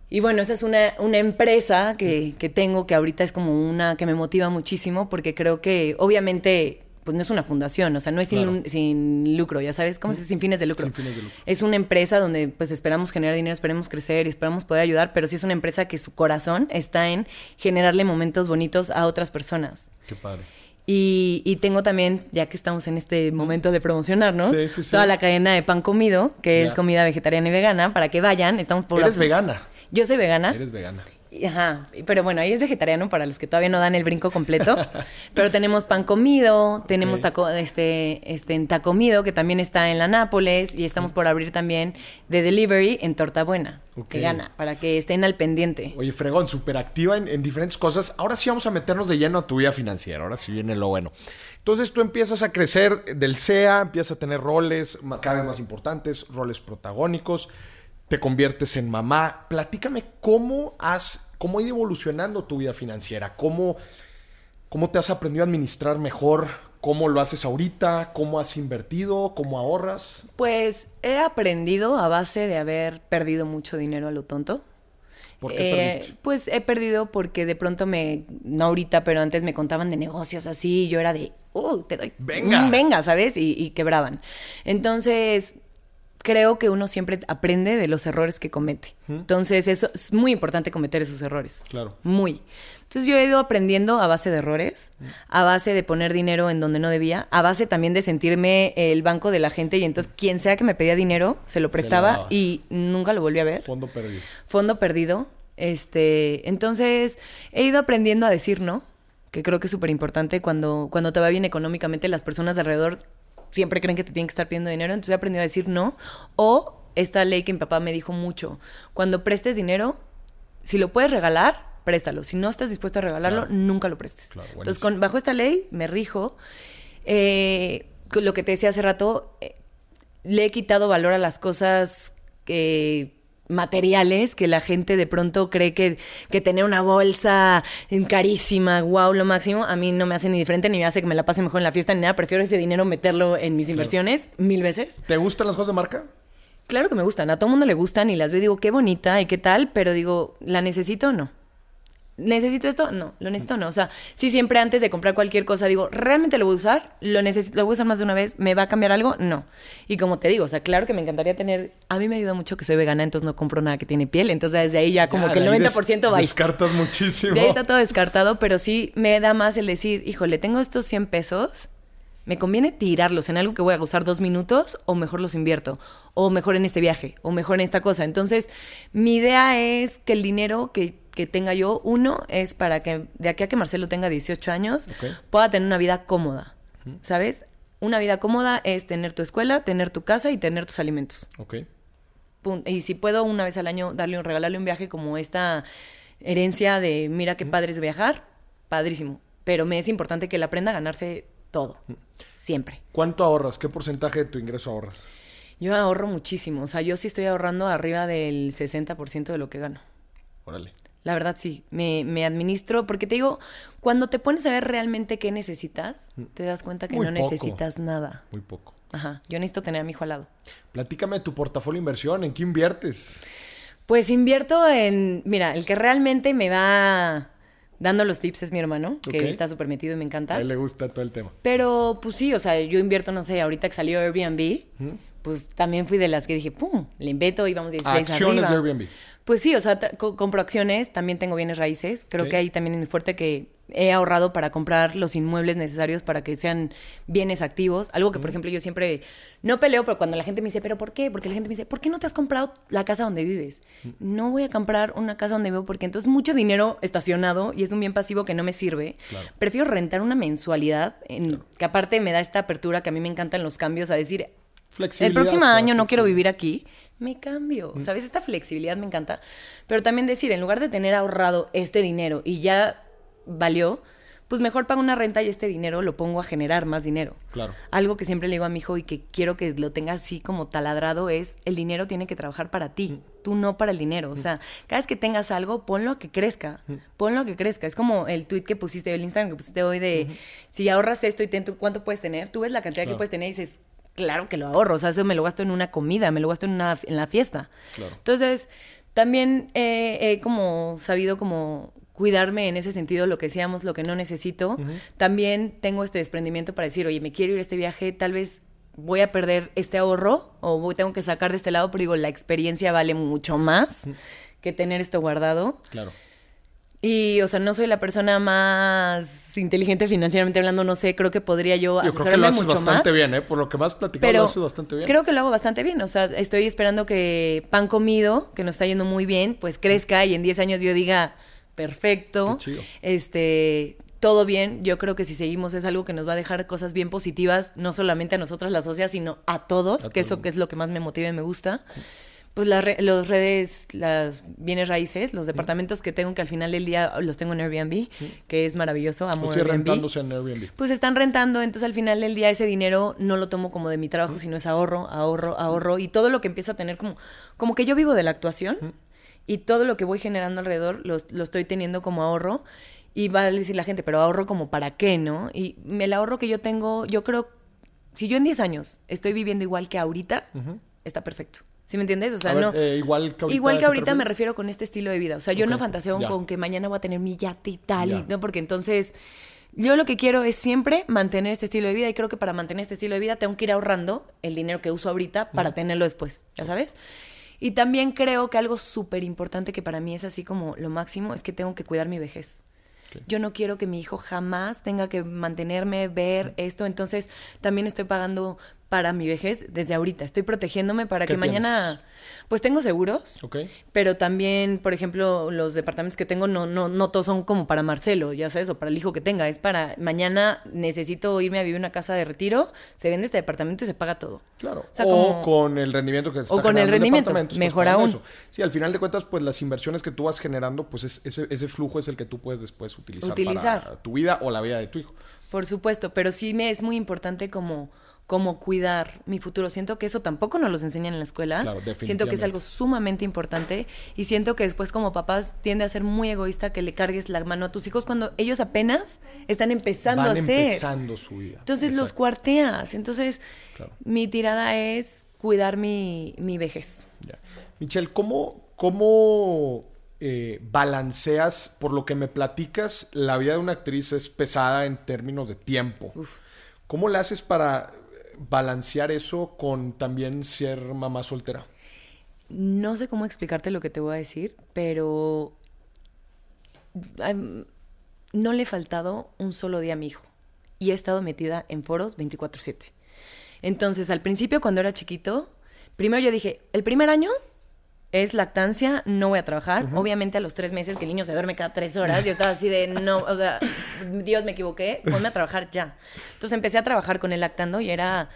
Y bueno, esa es una, una empresa que, que tengo que ahorita es como una que me motiva muchísimo porque creo que obviamente pues no es una fundación, o sea, no es sin, Claro. lu- sin lucro, ya sabes, ¿cómo se dice? Sin fines de lucro. Sin fines de lucro. Es una empresa donde pues esperamos generar dinero, esperemos crecer y esperamos poder ayudar, pero sí es una empresa que su corazón está en generarle momentos bonitos a otras personas. Qué padre. Y, y tengo también, ya que estamos en este momento de promocionarnos, Sí, sí, sí. toda la cadena de pan comido, que es comida vegetariana y vegana, para que vayan. Estamos por Eres la- vegana. Yo soy vegana. Eres vegana. Ajá, pero bueno, ahí es vegetariano para los que todavía no dan el brinco completo. pero tenemos pan comido, tenemos Ok. taco, este, este, en tacomido, que también está en la Nápoles, y estamos por abrir también de delivery en Torta Buena, Ok. vegana, para que estén al pendiente. Oye, Fregón, súper activa en, en diferentes cosas. Ahora sí vamos a meternos de lleno a tu vida financiera. Ahora sí viene lo bueno. Entonces tú empiezas a crecer del SEA, empiezas a tener roles cada vez más importantes, roles protagónicos, te conviertes en mamá. Platícame cómo has, cómo ha ido evolucionando tu vida financiera, cómo, cómo te has aprendido a administrar mejor, cómo lo haces ahorita, cómo has invertido, cómo ahorras. Pues he aprendido a base de haber perdido mucho dinero a lo tonto. ¿Por qué Eh, perdiste? Pues he perdido porque de pronto me, no ahorita, pero antes me contaban de negocios así y yo era de, oh, te doy, Venga. venga, ¿sabes? Y, y quebraban. Entonces, creo que uno siempre aprende de los errores que comete. Entonces, eso es muy importante cometer esos errores. Claro. Muy. Entonces yo he ido aprendiendo a base de errores, a base de poner dinero en donde no debía, a base también de sentirme el banco de la gente y entonces quien sea que me pedía dinero se lo prestaba y nunca lo volví a ver Fondo perdido. fondo perdido. Este, entonces he ido aprendiendo a decir no, que creo que es súper importante cuando, cuando te va bien económicamente, las personas de alrededor siempre creen que te tienen que estar pidiendo dinero, entonces he aprendido a decir no. O esta ley que mi papá me dijo mucho, cuando prestes dinero, si lo puedes regalar, préstalo. Si no estás dispuesto a regalarlo, Claro. nunca lo prestes. Claro, entonces, con, bajo esta ley me rijo. Eh, lo que te decía hace rato, eh, le he quitado valor a las cosas que materiales que la gente de pronto cree que, que tener una bolsa carísima, wow, lo máximo, a mí no me hace ni diferente ni me hace que me la pase mejor en la fiesta ni nada, prefiero ese dinero meterlo en mis inversiones mil veces. ¿Te gustan las cosas de marca? Claro que me gustan, a todo mundo le gustan y las veo y digo, qué bonita y qué tal, pero digo, ¿la necesito o no? ¿Necesito esto? No, lo necesito no. O sea, sí siempre antes de comprar cualquier cosa digo, ¿realmente lo voy a usar? ¿Lo necesito? ¿Lo voy a usar más de una vez? ¿Me va a cambiar algo? No. Y como te digo, o sea, claro que me encantaría tener... A mí me ayuda mucho que soy vegana, entonces no compro nada que tiene piel. Entonces desde ahí ya como Ya, que el de ahí des- 90% va. Descartas muchísimo. De ahí está todo descartado, pero sí me da más el decir, híjole, tengo estos 100 pesos, ¿me conviene tirarlos en algo que voy a usar dos minutos o mejor los invierto? O mejor en este viaje, o mejor en esta cosa. Entonces, mi idea es que el dinero que, que tenga yo, uno, es para que de aquí a que Marcelo tenga 18 años, pueda tener una vida cómoda, ¿sabes? Una vida cómoda es tener tu escuela, tener tu casa y tener tus alimentos. Ok. Y si puedo una vez al año darle un regalarle un viaje como esta herencia de mira qué padre es viajar, padrísimo. Pero me es importante que él aprenda a ganarse todo. Siempre. ¿Cuánto ahorras? ¿Qué porcentaje de tu ingreso ahorras? Yo ahorro muchísimo. O sea, yo sí estoy ahorrando arriba del 60% de lo que gano. Órale. La verdad sí, me, me administro, porque te digo, cuando te pones a ver realmente qué necesitas, te das cuenta que Muy no poco. necesitas nada. Muy poco. Ajá, yo necesito tener a mi hijo al lado. Platícame de tu portafolio de inversión. ¿En qué inviertes? Pues invierto en, mira, el que realmente me va dando los tips es mi hermano, que está súper metido y me encanta. A él le gusta todo el tema. Pero pues sí, o sea, yo invierto, no sé, ahorita que salió Airbnb, pues también fui de las que dije, pum, le invento y vamos 16 Acciones arriba. de Airbnb. Pues sí, o sea, co- compro acciones, también tengo bienes raíces. Creo que ahí también es muy fuerte que he ahorrado para comprar los inmuebles necesarios para que sean bienes activos. Algo que, por ejemplo, yo siempre no peleo, pero cuando la gente me dice, ¿pero por qué? Porque la gente me dice, ¿por qué no te has comprado la casa donde vives? No voy a comprar una casa donde vivo porque entonces mucho dinero estacionado y es un bien pasivo que no me sirve. Claro. Prefiero rentar una mensualidad en- que aparte me da esta apertura que a mí me encantan los cambios a decir, el próximo año no quiero vivir aquí, me cambio. ¿Sabes? Esta flexibilidad me encanta. Pero también decir, en lugar de tener ahorrado este dinero y ya valió, pues mejor pago una renta y este dinero lo pongo a generar más dinero. Claro. Algo que siempre le digo a mi hijo y que quiero que lo tenga así como taladrado es, el dinero tiene que trabajar para ti, tú no para el dinero. O sea, cada vez que tengas algo, ponlo a que crezca, ponlo a que crezca. Es como el tweet que pusiste, el Instagram que pusiste hoy de, si ahorras esto y ¿cuánto puedes tener? Tú ves la cantidad que puedes tener y dices, claro que lo ahorro, o sea, eso me lo gasto en una comida, me lo gasto en, una, en la fiesta. Claro. Entonces, también eh, he como sabido como cuidarme en ese sentido, lo que seamos, lo que no necesito. También tengo este desprendimiento para decir, oye, me quiero ir a este viaje, tal vez voy a perder este ahorro o voy- tengo que sacar de este lado, pero digo, la experiencia vale mucho más que tener esto guardado. Claro. Y, o sea, no soy la persona más inteligente financieramente hablando, no sé, creo que podría yo, Yo creo que lo haces mucho bastante más. bien, ¿eh? Por lo que más platicado lo haces bastante bien. creo que lo hago bastante bien. O sea, estoy esperando que pan comido, que nos está yendo muy bien, pues crezca y en 10 años yo diga, perfecto. Qué chido. Este, todo bien. Yo creo que si seguimos es algo que nos va a dejar cosas bien positivas, no solamente a nosotras las socias, sino a todos, A que todo eso que es lo que más me motiva y me gusta. Pues las re- los redes, las bienes raíces, los departamentos que tengo que al final del día los tengo en Airbnb, que es maravilloso, amo Estoy Airbnb rentándose en Airbnb. pues están rentando, entonces al final del día ese dinero no lo tomo como de mi trabajo, sino es ahorro, ahorro, ahorro y todo lo que empiezo a tener como como que yo vivo de la actuación y todo lo que voy generando alrededor lo, lo estoy teniendo como ahorro y va a decir la gente, pero ahorro como para qué, ¿no? Y el ahorro que yo tengo, yo creo, si yo en 10 años estoy viviendo igual que ahorita, está perfecto. ¿Sí me entiendes? O sea, ver, no. eh, igual que ahorita, Igual ¿a que ahorita me refiero con este estilo de vida. O sea, yo no fantaseo ya. con que mañana voy a tener mi yate y tal, y-. ¿no? Porque entonces yo lo que quiero es siempre mantener este estilo de vida y creo que para mantener este estilo de vida tengo que ir ahorrando el dinero que uso ahorita para tenerlo después, ¿ya sabes? Y también creo que algo súper importante que para mí es así como lo máximo es que tengo que cuidar mi vejez. Yo no quiero que mi hijo jamás tenga que mantenerme, ver esto, entonces también estoy pagando para mi vejez desde ahorita. Estoy protegiéndome para ¿Qué que mañana, pues tengo seguros, pero también, por ejemplo, los departamentos que tengo no, no, no todos son como para Marcelo, ya sabes, o para el hijo que tenga. Es para mañana necesito irme a vivir una casa de retiro, se vende este departamento y se paga todo. Claro. O sea, o como- con el rendimiento que se o con el rendimiento, estás mejor aún. eso. Sí, al final de cuentas, pues las inversiones que tú vas generando, pues es- ese, ese flujo es el que tú puedes después utilizar, Utilizar. para tu vida o la vida de tu hijo. Por supuesto, pero sí me es muy importante como, como cuidar mi futuro. Siento que eso tampoco nos los enseñan en la escuela. Claro, siento que es definitivamente. algo sumamente importante y siento que después como papás tiende a ser muy egoísta que le cargues la mano a tus hijos cuando ellos apenas están empezando Van a hacer. empezando su vida. Entonces los cuarteas. Entonces Claro. mi tirada es cuidar mi, mi vejez. Ya. Michelle, ¿cómo, cómo eh, balanceas, por lo que me platicas, la vida de una actriz es pesada en términos de tiempo? ¿Cómo le haces para balancear eso con también ser mamá soltera? No sé cómo explicarte lo que te voy a decir, pero no le he faltado un solo día a mi hijo. Y he estado metida en foros 24/7. Entonces, al principio, cuando era chiquito, primero yo dije, el primer año es lactancia, no voy a trabajar. Obviamente a los tres meses que el niño se duerme cada tres horas, yo estaba así de, no, o sea, Dios, me equivoqué, ponme a trabajar ya. Entonces empecé a trabajar con él lactando y era,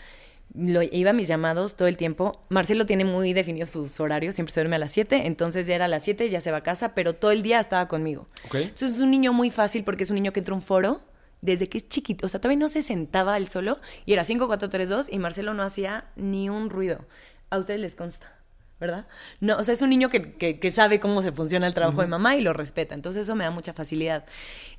lo, iba a mis llamados todo el tiempo. Marcelo tiene muy definidos sus horarios, siempre se duerme a las 7, entonces ya era a las 7, ya se va a casa, pero todo el día estaba conmigo. Entonces es un niño muy fácil porque es un niño que entra a un foro desde que es chiquito. O sea, todavía no se sentaba él solo y era 5, 4, 3, 2 y Marcelo no hacía ni un ruido. A ustedes les consta, ¿verdad? No, o sea, es un niño que, que- que sabe cómo se funciona el trabajo de mamá y lo respeta. Entonces eso me da mucha facilidad.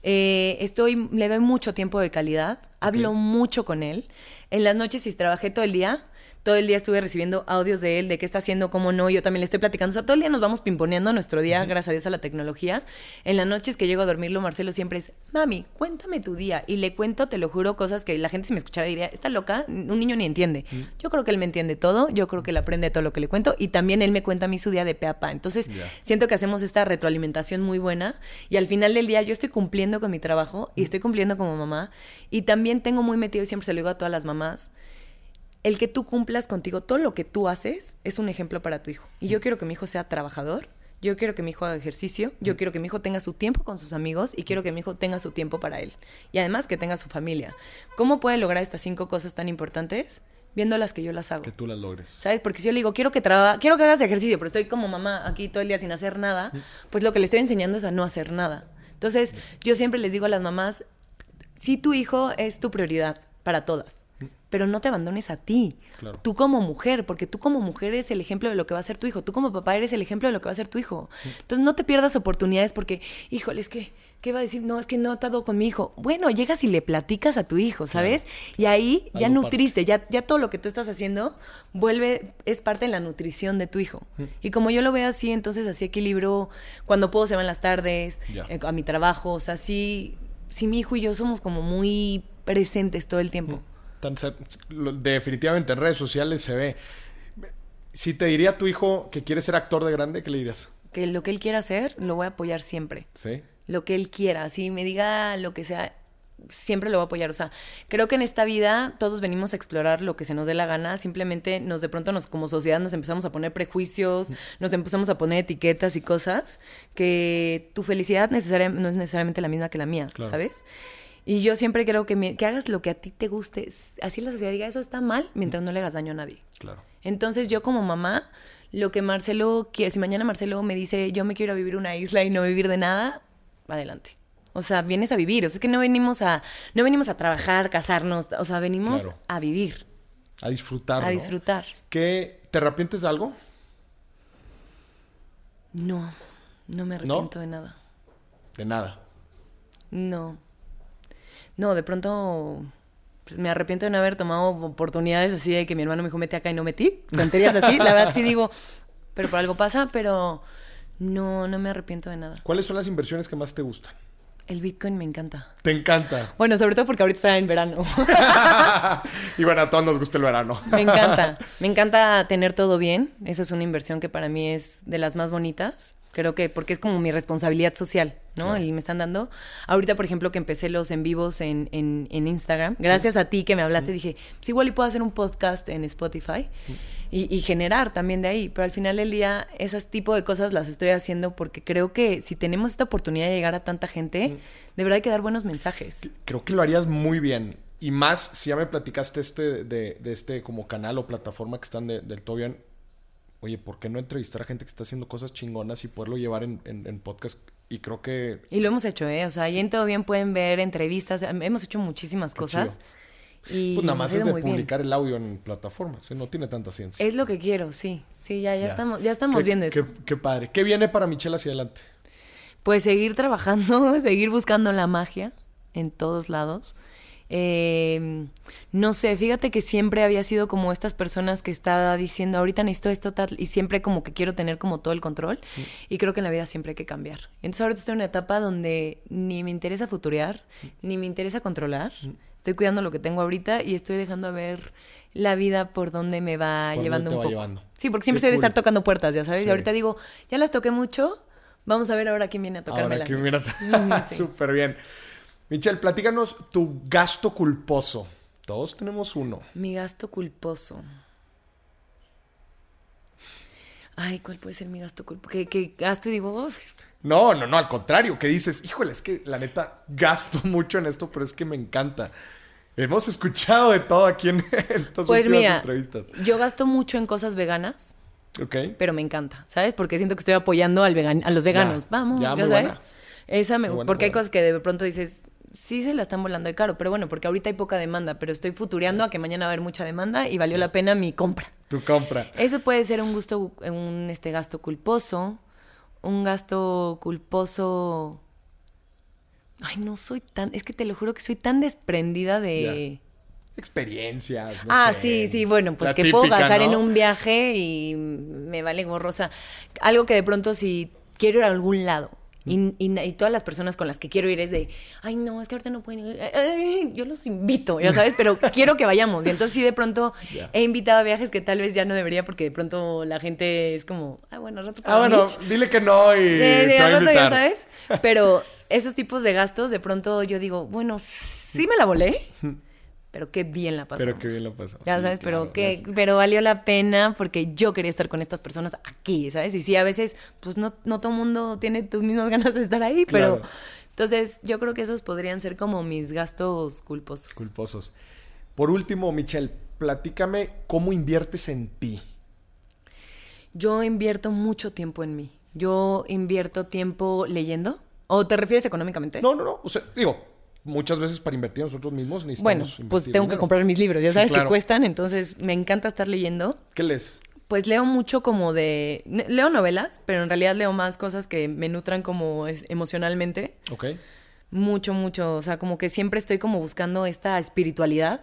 Eh, estoy, le doy mucho tiempo de calidad Hablo mucho con él. En las noches, si trabajé todo el día, todo el día estuve recibiendo audios de él, de qué está haciendo, cómo no. Yo también le estoy platicando. O sea, todo el día nos vamos pimponeando nuestro día, gracias a Dios a la tecnología. En las noches que llego a dormirlo, Marcelo siempre es, mami, cuéntame tu día. Y le cuento, te lo juro, cosas que la gente si me escuchara diría, está loca, un niño ni entiende. Yo creo que él me entiende todo, yo creo que él aprende todo lo que le cuento y también él me cuenta a mí su día de pe a pa. Entonces, siento que hacemos esta retroalimentación muy buena y al final del día yo estoy cumpliendo con mi trabajo y estoy cumpliendo como mamá y también tengo muy metido y siempre se lo digo a todas las mamás el que tú cumplas contigo todo lo que tú haces es un ejemplo para tu hijo. Y yo quiero que mi hijo sea trabajador, yo quiero que mi hijo haga ejercicio, yo quiero que mi hijo tenga su tiempo con sus amigos y quiero que mi hijo tenga su tiempo para él. Y además que tenga su familia. ¿Cómo puede lograr estas cinco cosas tan importantes? Viendo las que yo las hago. Que tú las logres. ¿Sabes? Porque si yo le digo, quiero que traba quiero que hagas ejercicio, pero estoy como mamá aquí todo el día sin hacer nada, pues lo que le estoy enseñando es a no hacer nada. Entonces, yo siempre les digo a las mamás, si tu hijo es tu prioridad para todas pero no te abandones a ti. Tú como mujer, porque tú como mujer eres el ejemplo de lo que va a ser tu hijo. Tú como papá eres el ejemplo de lo que va a ser tu hijo. Entonces no te pierdas oportunidades porque, híjole, es que, ¿qué va a decir? No, es que no he estado con mi hijo. Bueno, llegas y le platicas a tu hijo, ¿sabes? Y ahí ya nutriste, ya, ya todo lo que tú estás haciendo vuelve, es parte de la nutrición de tu hijo. Y como yo lo veo así, entonces así equilibro, cuando puedo se van las tardes, eh, a mi trabajo, o sea, sí, sí mi hijo y yo somos como muy presentes todo el tiempo definitivamente en redes sociales se ve. Si te diría tu hijo que quiere ser actor de grande, ¿qué le dirías? Que lo que él quiera hacer, lo voy a apoyar siempre. Sí. Lo que él quiera. Si me diga lo que sea, siempre lo voy a apoyar. O sea, creo que en esta vida todos venimos a explorar lo que se nos dé la gana. Simplemente nos de pronto nos como sociedad nos empezamos a poner prejuicios, nos empezamos a poner etiquetas y cosas que tu felicidad no es necesariamente la misma que la mía, ¿sabes? Y yo siempre creo que, que hagas lo que a ti te guste. Así la sociedad diga, eso está mal, mientras no le hagas daño a nadie. Claro. Entonces yo como mamá, lo que Marcelo quiere, si mañana Marcelo me dice, yo me quiero a vivir una isla y no vivir de nada, adelante. O sea, vienes a vivir. O sea, es que no venimos a, no venimos a trabajar, casarnos. O sea, venimos a vivir. A disfrutar. A disfrutar. ¿Qué, ¿Te arrepientes de algo? No, no me arrepiento de nada. De nada. No. No, de pronto pues, me arrepiento de no haber tomado oportunidades así de que mi hermano me dijo mete acá y no metí. Tonterías así. La verdad sí digo, pero por algo pasa, pero no, no me arrepiento de nada. ¿Cuáles son las inversiones que más te gustan? El Bitcoin me encanta. ¿Te encanta? Bueno, sobre todo porque ahorita está en verano. y bueno, a todos nos gusta el verano. me encanta. Me encanta tener todo bien. Esa es una inversión que para mí es de las más bonitas. Creo que porque es como mi responsabilidad social, ¿no? Y me están dando. Ahorita, por ejemplo, que empecé los en vivos en, en, Instagram, gracias a ti que me hablaste, dije, pues igual y puedo hacer un podcast en Spotify y, generar también de ahí. Pero al final del día, esas tipo de cosas las estoy haciendo porque creo que si tenemos esta oportunidad de llegar a tanta gente, de verdad hay que dar buenos mensajes. Creo que lo harías muy bien. Y más si ya me platicaste este de, de este como canal o plataforma que están del todo bien oye, ¿por qué no entrevistar a gente que está haciendo cosas chingonas y poderlo llevar en, en, podcast? Y creo que... Y lo hemos hecho, ¿eh? O sea, ahí en Todo Bien pueden ver entrevistas, hemos hecho muchísimas cosas. Y pues nada más es de publicar el audio en plataformas, ¿eh? no tiene tanta ciencia. Es lo que quiero, sí. Sí, ya, ya, estamos, ya estamos viendo eso. Qué, qué, padre. ¿Qué viene para Michelle hacia adelante? Pues seguir trabajando, seguir buscando la magia en todos lados. Eh, no sé, fíjate que siempre había sido como estas personas que estaba diciendo, ahorita necesito esto, tal, y siempre como que quiero tener como todo el control. Mm. Y creo que en la vida siempre hay que cambiar. Entonces ahorita estoy en una etapa donde ni me interesa futurear, mm. ni me interesa controlar. Mm. Estoy cuidando lo que tengo ahorita y estoy dejando a ver la vida por donde me va llevando un poco. Sí, porque siempre soy de estar tocando puertas, ya sabes. Y ahorita digo, ya las toqué mucho, vamos a ver ahora quién viene a tocarme ahora quién viene a... Súper bien. Michelle, platícanos tu gasto culposo. Todos tenemos uno. Mi gasto culposo. Ay, ¿cuál puede ser mi gasto culposo? ¿Qué, gasto y digo, No, no, no, al contrario, que dices, híjole, es que la neta gasto mucho en esto, pero es que me encanta. Hemos escuchado de todo aquí en estas pues últimas entrevistas. Yo gasto mucho en cosas veganas. Ok. Pero me encanta, ¿sabes? Porque siento que estoy apoyando al a los veganos. Vamos, ya, sabes. Esa me, porque hay cosas que de pronto dices, sí se la están volando de caro, pero bueno, porque ahorita hay poca demanda, pero estoy futureando a que mañana va a haber mucha demanda y valió la pena mi compra. Tu compra. Eso puede ser un gusto, un este gasto culposo, un gasto culposo. Ay, no soy tan. Es que te lo juro que soy tan desprendida de. Experiencias. ah, sí, sí, bueno, pues que puedo gastar en un viaje y me vale gorrosa. Algo que de pronto si quiero ir a algún lado y, todas las personas con las que quiero ir es de, ay, no, es que ahorita no pueden ir. yo los invito, ya sabes, pero quiero que vayamos. Y entonces sí, de pronto he invitado a viajes que tal vez ya no debería porque de pronto la gente es como, ah, bueno, rato Ah, bueno, dile que no y te a invitar. ya sabes. Pero esos tipos de gastos, de pronto yo digo, bueno, sí me la volé. pero qué bien la pasamos. Pero qué bien la pasamos. Ya sabes, pero que, pero valió la pena porque yo quería estar con estas personas aquí, ¿sabes? Y sí, a veces, pues no, no todo mundo tiene tus mismas ganas de estar ahí, pero entonces yo creo que esos podrían ser como mis gastos culposos. Culposos. Por último, Michelle, platícame cómo inviertes en ti. Yo invierto mucho tiempo en mí. Yo invierto tiempo leyendo. ¿O te refieres económicamente? No, no, no. O sea, digo, muchas veces para invertir nosotros mismos necesitamos Bueno, pues tengo que comprar mis libros, ya sabes que cuestan, entonces me encanta estar leyendo. ¿Qué lees? Pues leo mucho como de... Leo novelas, pero en realidad leo más cosas que me nutran como emocionalmente. Ok. Mucho, mucho. O sea, como que siempre estoy como buscando esta espiritualidad,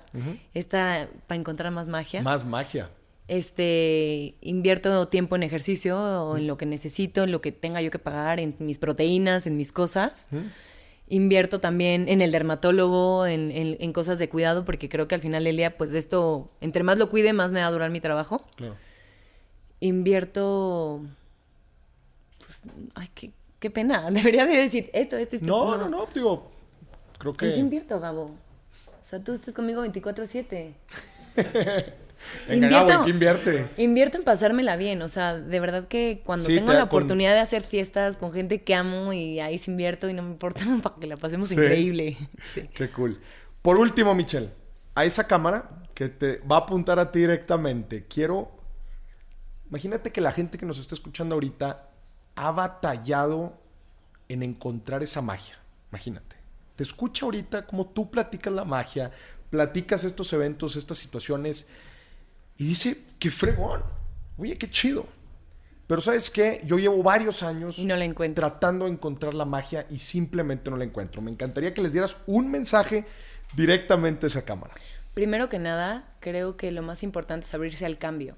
esta... para encontrar más magia. Más magia. Este, invierto tiempo en ejercicio o en lo que necesito, en lo que tenga yo que pagar, en mis proteínas, en mis cosas invierto también en el dermatólogo, en, cosas de cuidado, porque creo que al final del día, pues esto, entre más lo cuide, más me va a durar mi trabajo. Claro. Invierto. Pues, ay, qué, qué pena. Debería de decir esto, esto, esto. No, no, no, digo, creo que. ¿En qué invierto, Gabo? O sea, tú estás conmigo 24-7. invierto, invierte? Invierto en pasármela bien, o sea, de verdad que cuando tengo la oportunidad de hacer fiestas con gente que amo y ahí se invierto y no me importa para que la pasemos increíble. Qué cool. Por último, Michelle, a esa cámara que te va a apuntar a ti directamente, quiero... Imagínate que la gente que nos está escuchando ahorita ha batallado en encontrar esa magia. Imagínate. Te escucha ahorita como tú platicas la magia, platicas estos eventos, estas situaciones y dice, qué fregón. Oye, qué chido. Pero ¿sabes qué? Yo llevo varios años no la tratando de encontrar la magia y simplemente no la encuentro. Me encantaría que les dieras un mensaje directamente a esa cámara. Primero que nada, creo que lo más importante es abrirse al cambio.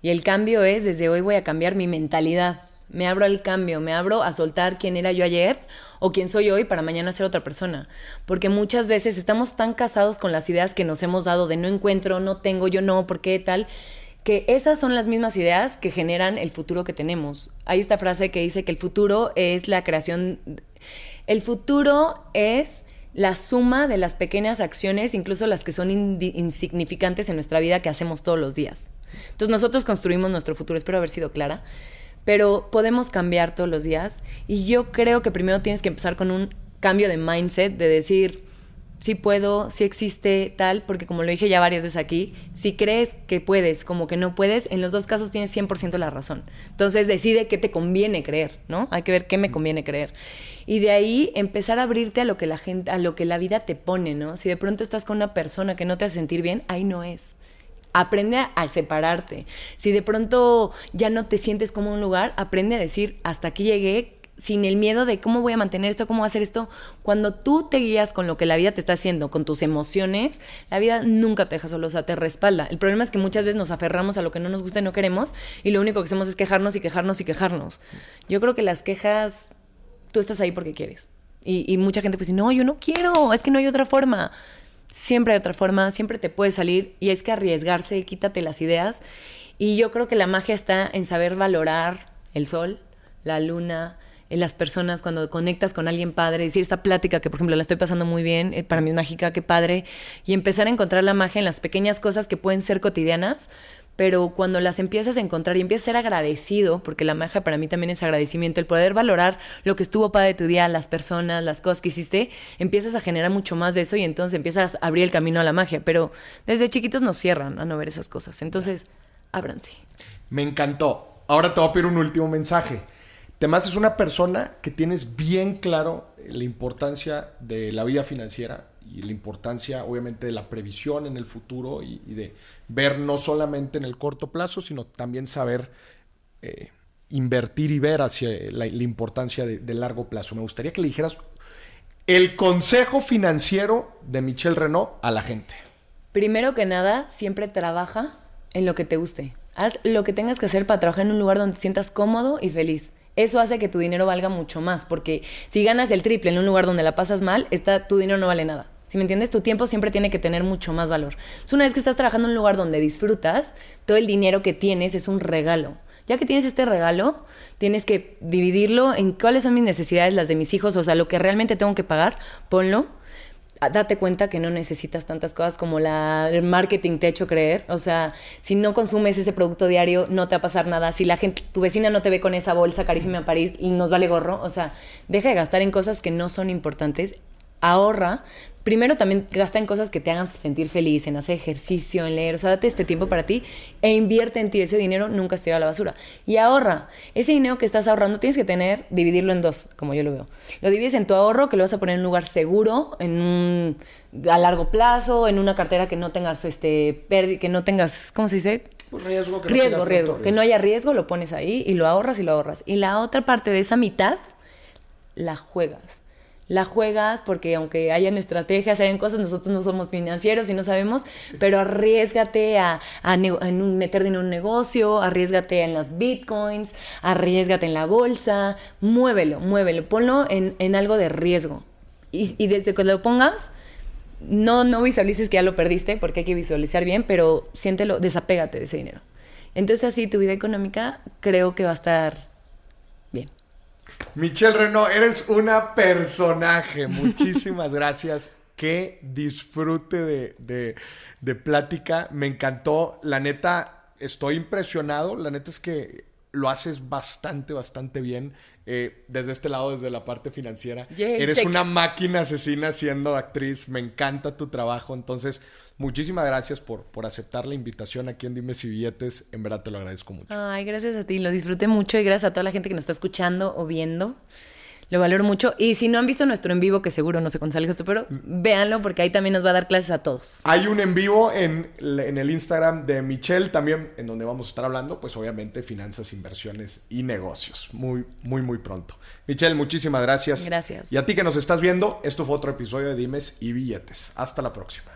Y el cambio es, desde hoy voy a cambiar mi mentalidad. Me abro al cambio, me abro a soltar quién era yo ayer o quién soy hoy para mañana ser otra persona. Porque muchas veces estamos tan casados con las ideas que nos hemos dado de no encuentro, no tengo, yo no, ¿por qué tal? Que esas son las mismas ideas que generan el futuro que tenemos. Hay esta frase que dice que el futuro es la creación, el futuro es la suma de las pequeñas acciones, incluso las que son insignificantes en nuestra vida que hacemos todos los días. Entonces nosotros construimos nuestro futuro, espero haber sido clara pero podemos cambiar todos los días y yo creo que primero tienes que empezar con un cambio de mindset, de decir, sí puedo, sí existe tal, porque como lo dije ya varias veces aquí, si crees que puedes, como que no puedes, en los dos casos tienes 100% la razón. Entonces decide qué te conviene creer, ¿no? Hay que ver qué me conviene creer. Y de ahí empezar a abrirte a lo que la gente, a lo que la vida te pone, ¿no? Si de pronto estás con una persona que no te hace sentir bien, ahí no es. Aprende a, separarte. Si de pronto ya no te sientes como un lugar, aprende a decir, hasta aquí llegué, sin el miedo de cómo voy a mantener esto, cómo hacer esto. Cuando tú te guías con lo que la vida te está haciendo, con tus emociones, la vida nunca te deja solo, o sea, te respalda. El problema es que muchas veces nos aferramos a lo que no nos gusta y no queremos, y lo único que hacemos es quejarnos y quejarnos y quejarnos. Yo creo que las quejas, tú estás ahí porque quieres. Y, y mucha gente pues dice, no, yo no quiero, es que no hay otra forma. Siempre hay otra forma, siempre te puede salir y es que arriesgarse, quítate las ideas. Y yo creo que la magia está en saber valorar el sol, la luna, en las personas, cuando conectas con alguien padre, decir esta plática que por ejemplo la estoy pasando muy bien, eh, para mí es mágica, qué padre, y empezar a encontrar la magia en las pequeñas cosas que pueden ser cotidianas, pero cuando las empiezas a encontrar y empiezas a ser agradecido, porque la magia para mí también es agradecimiento, el poder valorar lo que estuvo para tu día, las personas, las cosas que hiciste, empiezas a generar mucho más de eso y entonces empiezas a abrir el camino a la magia, pero desde chiquitos nos cierran a no ver esas cosas, entonces ábranse. Me encantó. Ahora te voy a pedir un último mensaje. Temas es una persona que tienes bien claro la importancia de la vida financiera y la importancia obviamente de la previsión en el futuro y, de ver no solamente en el corto plazo, sino también saber eh, invertir y ver hacia la, importancia de, largo plazo. Me gustaría que le dijeras El consejo financiero de Michelle Renault a la gente. Primero que nada, siempre trabaja en lo que te guste. Haz lo que tengas que hacer para trabajar en un lugar donde te sientas cómodo y feliz. Eso hace que tu dinero valga mucho más, porque si ganas el triple en un lugar donde la pasas mal, está, tu dinero no vale nada. Si me entiendes, tu tiempo siempre tiene que tener mucho más valor. Entonces, una vez que estás trabajando en un lugar donde disfrutas, todo el dinero que tienes es un regalo. Ya que tienes este regalo, tienes que dividirlo en cuáles son mis necesidades, las de mis hijos, o sea, lo que realmente tengo que pagar, ponlo. Ah, date cuenta que no necesitas tantas cosas como la, el marketing te ha hecho creer. O sea, si no consumes ese producto diario, no te va a pasar nada. Si la gente, tu vecina no te ve con esa bolsa carísima en París y nos vale gorro, o sea, deja de gastar en cosas que no son importantes. Ahorra, primero también gasta en cosas que te hagan sentir feliz, en hacer ejercicio, en leer, o sea, date este tiempo para ti e invierte en ti. Ese dinero nunca se a la basura. Y ahorra. Ese dinero que estás ahorrando tienes que tener, dividirlo en dos, como yo lo veo. Lo divides en tu ahorro, que lo vas a poner en un lugar seguro, en un, a largo plazo, en una cartera que no tengas, este, que no tengas, ¿cómo se dice? Pues riesgo, que riesgo, no riesgo. riesgo. Que no haya riesgo, lo pones ahí y lo ahorras y lo ahorras. Y la otra parte de esa mitad, la juegas la juegas porque aunque hayan estrategias, hayan cosas, nosotros no somos financieros y no sabemos, pero arriesgate a, a, en meterte en un negocio, arriesgate en las bitcoins, arriesgate en la bolsa, muévelo, muévelo, ponlo en, en algo de riesgo. Y, y, desde que lo pongas, no, no visualices que ya lo perdiste, porque hay que visualizar bien, pero siéntelo, desapégate de ese dinero. Entonces así tu vida económica creo que va a estar. Michelle Renault, eres una personaje. Muchísimas gracias. Qué disfrute de, de, de, plática. Me encantó. La neta, estoy impresionado. La neta es que lo haces bastante, bastante bien. Eh, desde este lado, desde la parte financiera. Eres check. una máquina asesina siendo actriz. Me encanta tu trabajo. Entonces, muchísimas gracias por, por aceptar la invitación aquí en Dime Si Billetes. En verdad te lo agradezco mucho. Ay, gracias a ti. Lo disfruté mucho y gracias a toda la gente que nos está escuchando o viendo. Lo valoro mucho. Y si no han visto nuestro en vivo, que seguro no sé cuándo salga esto, pero véanlo porque ahí también nos va a dar clases a todos. Hay un en vivo en, en, el Instagram de Michelle también, en donde vamos a estar hablando, pues obviamente, finanzas, inversiones y negocios. Muy, muy, muy pronto. Michelle, muchísimas gracias. Gracias. Y a ti que nos estás viendo, esto fue otro episodio de Dimes y Billetes. Hasta la próxima.